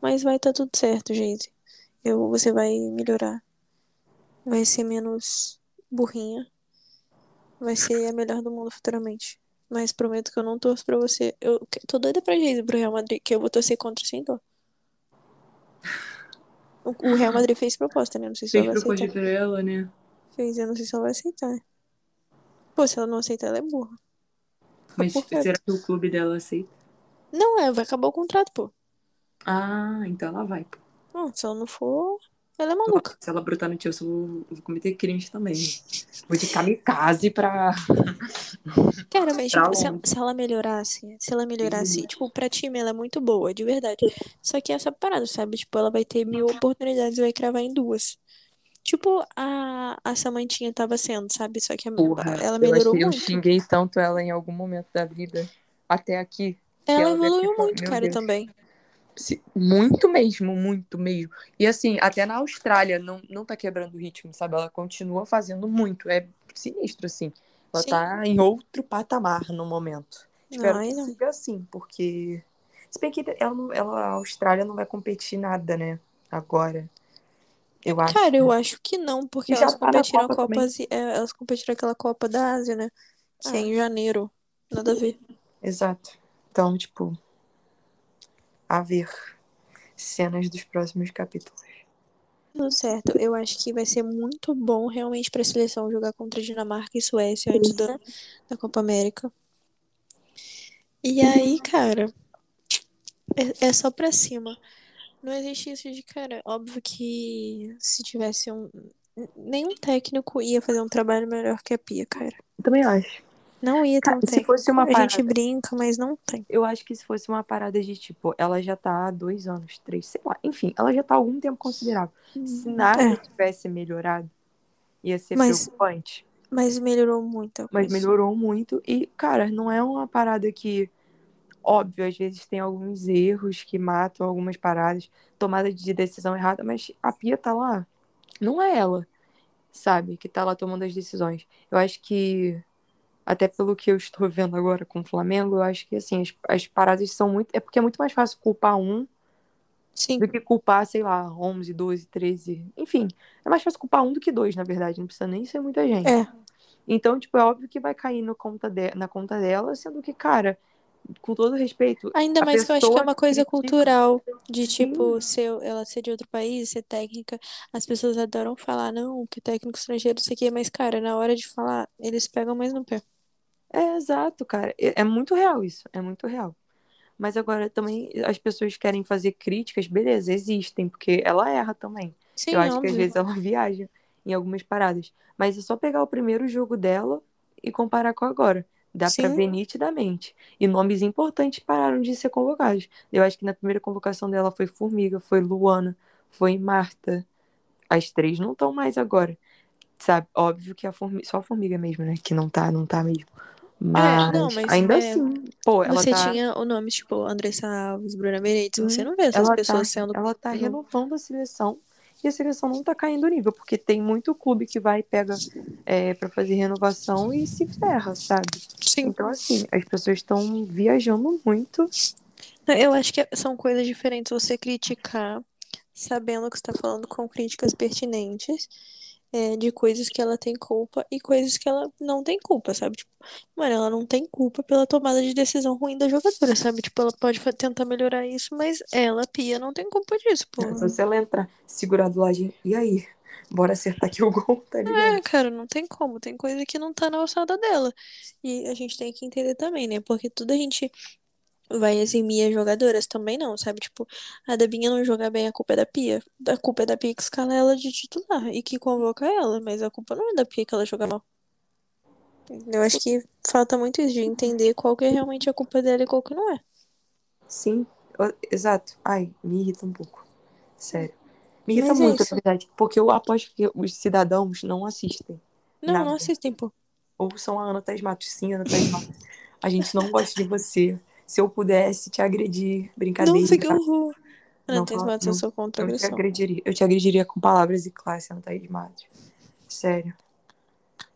Mas vai tá tudo certo, gente. Eu, você vai melhorar. Vai ser menos burrinha. Vai ser a melhor do mundo futuramente. Mas prometo que eu não torço pra você. Eu tô doida pra Geise pro Real Madrid, que eu vou torcer contra sem dó. O, Real Madrid fez proposta, né? Não sei se ela Fez vai proposta aceitar. pra ela, né? Fez, eu não sei se ela vai aceitar. Pô, se ela não aceitar, ela é burra. Mas será que o clube dela aceita? Não, é, vai acabar o contrato, pô. Ah, então ela vai, pô. Não, se ela não for, ela é maluca. Se ela brotar no Chelsea, eu vou, eu vou cometer crimes também. Vou de kamikaze pra. *laughs* Cara, mas Pra tipo, se, onde? se ela melhorasse, se ela melhorasse, tipo, pra time ela é muito boa, de verdade. Só que essa parada, sabe? Tipo, ela vai ter mil oportunidades e vai cravar em duas. Tipo, a, a Samantinha tava sendo, sabe? Só que a- Porra, ela eu melhorou eu muito. xinguei tanto ela em algum momento da vida. Até aqui. Ela deve evoluiu muito, "Meu cara, Deus." também. Se- Muito mesmo, muito mesmo. E assim, até na Austrália não, não tá quebrando o ritmo, sabe? Ela continua fazendo muito. É sinistro, assim. Ela Sim. tá em outro patamar no momento. Espero Ai, que não. siga assim, porque. Se bem que ela, não- ela, a Austrália não vai competir nada, né? Agora. Eu acho. Cara, eu acho que não, porque E elas tá competiram Copa Copa, também. Asi- é, elas competiram aquela Copa da Ásia, né? Que é Ah. em janeiro. Nada a ver. Exato. Então, tipo. A ver. Cenas dos próximos capítulos. Tudo certo. Eu acho que vai ser muito bom realmente pra seleção jogar contra Dinamarca e Suécia antes da, da Copa América. E aí, cara, é, é só pra cima. Não existe isso de, cara, óbvio que se tivesse um. Nenhum técnico ia fazer um trabalho melhor que a Pia, cara. Eu também acho. Não ia ter um se fosse uma A gente parada- brinca, mas não tem. Eu acho que se fosse uma parada de tipo, ela já tá há dois anos, três, sei lá. Enfim, ela já tá há algum tempo considerável. Se nada É. tivesse melhorado, ia ser Mas- preocupante. Mas melhorou muito. Mas melhorou muito. E, cara, não é uma parada que. Óbvio, às vezes tem alguns erros que matam algumas paradas, tomada de decisão errada, mas a Pia tá lá. Não é ela, sabe, que tá lá tomando as decisões. Eu acho que, até pelo que eu estou vendo agora com o Flamengo, eu acho que, assim, as, as paradas são muito. É porque é muito mais fácil culpar um Sim. do que culpar, sei lá, 11, 12, 13. Enfim, é mais fácil culpar um do que dois, na verdade. Não precisa nem ser muita gente. É. Então, tipo, é óbvio que vai cair no conta de- na conta dela, sendo que, cara, com todo respeito. Ainda mais que eu acho que é uma coisa critica- cultural de Sim. tipo, ser, ela ser de outro país, ser técnica. As pessoas adoram falar, não, que técnico estrangeiro, não sei o quê, mas, cara, na hora de falar, eles pegam mais no pé. É, exato, cara. É, é muito real isso. É muito real. Mas agora também as pessoas querem fazer críticas, beleza, existem, porque ela erra também. Sim, Eu acho que óbvio. às vezes ela *laughs* viaja em algumas paradas. Mas é só pegar o primeiro jogo dela e comparar com agora. Dá pra Sim. ver nitidamente. E nomes importantes pararam de ser convocados. Eu acho que na primeira convocação dela foi Formiga, foi Luana, foi Marta. As três não estão mais agora. Sabe? Óbvio que a Formiga, só a Formiga mesmo, né? Que não tá, não tá mesmo. Mas, É, não, mas, ainda é, assim, pô, ela Você tá. tinha o nome, tipo, Andressa Alves, Bruna Menezes, você Sim, não vê essas ela pessoas tá, sendo. ela tá renovando a seleção e a seleção não tá caindo o nível, porque tem muito clube que vai e pega é, para fazer renovação e se ferra, sabe? Sim. Então, assim, as pessoas estão viajando muito. Eu acho que são coisas diferentes você criticar sabendo que você tá falando com críticas pertinentes é, de coisas que ela tem culpa e coisas que ela não tem culpa, sabe? Tipo, mano, ela não tem culpa pela tomada de decisão ruim da jogadora, sabe? Tipo, ela pode tentar melhorar isso, mas ela, Pia, não tem culpa disso, pô. Se você ela entrar, segurar do ladinho, e aí? Bora acertar aqui o *laughs* gol, tá ligado? É, cara, não tem como. Tem coisa que não tá na alçada dela. E a gente tem que entender também, né? Porque tudo a gente vai eximir as jogadoras também não, sabe? Tipo, a Debinha não jogar bem, a culpa é da Pia. A culpa é da Pia que escala ela de titular e que convoca ela, mas a culpa não é da Pia que ela joga mal. Eu acho que falta muito isso de entender qual que é realmente a culpa dela e qual que não é. Sim, exato. Ai, me irrita um pouco. Sério. Me irrita Mas é muito, isso. na verdade, porque eu aposto que os cidadãos não assistem. Não, Nada. não assistem, pô. Ou são a Ana Thaís Matos. Sim, Ana Thaís Matos. A gente não gosta de você. Se eu pudesse te agredir, brincadeira. Nossa, que horror. Não, Thaís fala- eu não. sou contra Eu te agrediria. Eu te agrediria com palavras e classe, Ana Thaís Matos. Sério.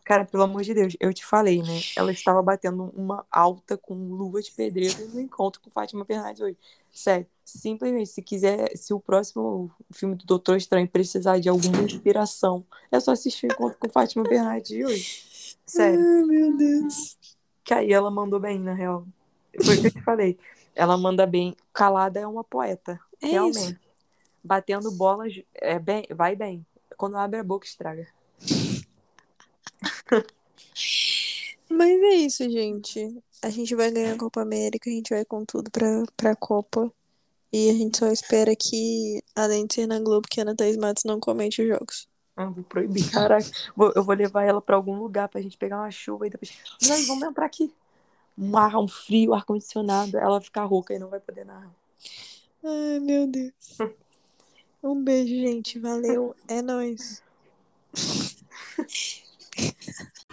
Cara, pelo amor de Deus, eu te falei, né? Ela estava batendo uma alta com luva de pedreiro no encontro com Fátima Bernardes hoje. Sério, simplesmente, se quiser, se o próximo filme do Doutor Estranho precisar de alguma inspiração, é só assistir o encontro com Fátima Bernardes de hoje. Sério. Ai, meu Deus. Que aí ela mandou bem, na real. Foi o que eu te falei. Ela manda bem. Calada é uma poeta. É realmente. isso. Batendo bolas é bem, vai bem. Quando abre a boca, estraga. Mas é isso, gente. A gente vai ganhar a Copa América, a gente vai com tudo pra, pra Copa. E a gente só espera que, além de ser na Globo, que a Ana Thaís Matos não comente os jogos. Ah, vou proibir. Caraca, vou- eu vou levar ela pra algum lugar pra gente pegar uma chuva e depois. Não, vamos entrar aqui. Um ar, um frio, ar-condicionado. Ela ficar rouca e não vai poder narrar. Ai, meu Deus. Um beijo, gente. Valeu. É nóis. *laughs*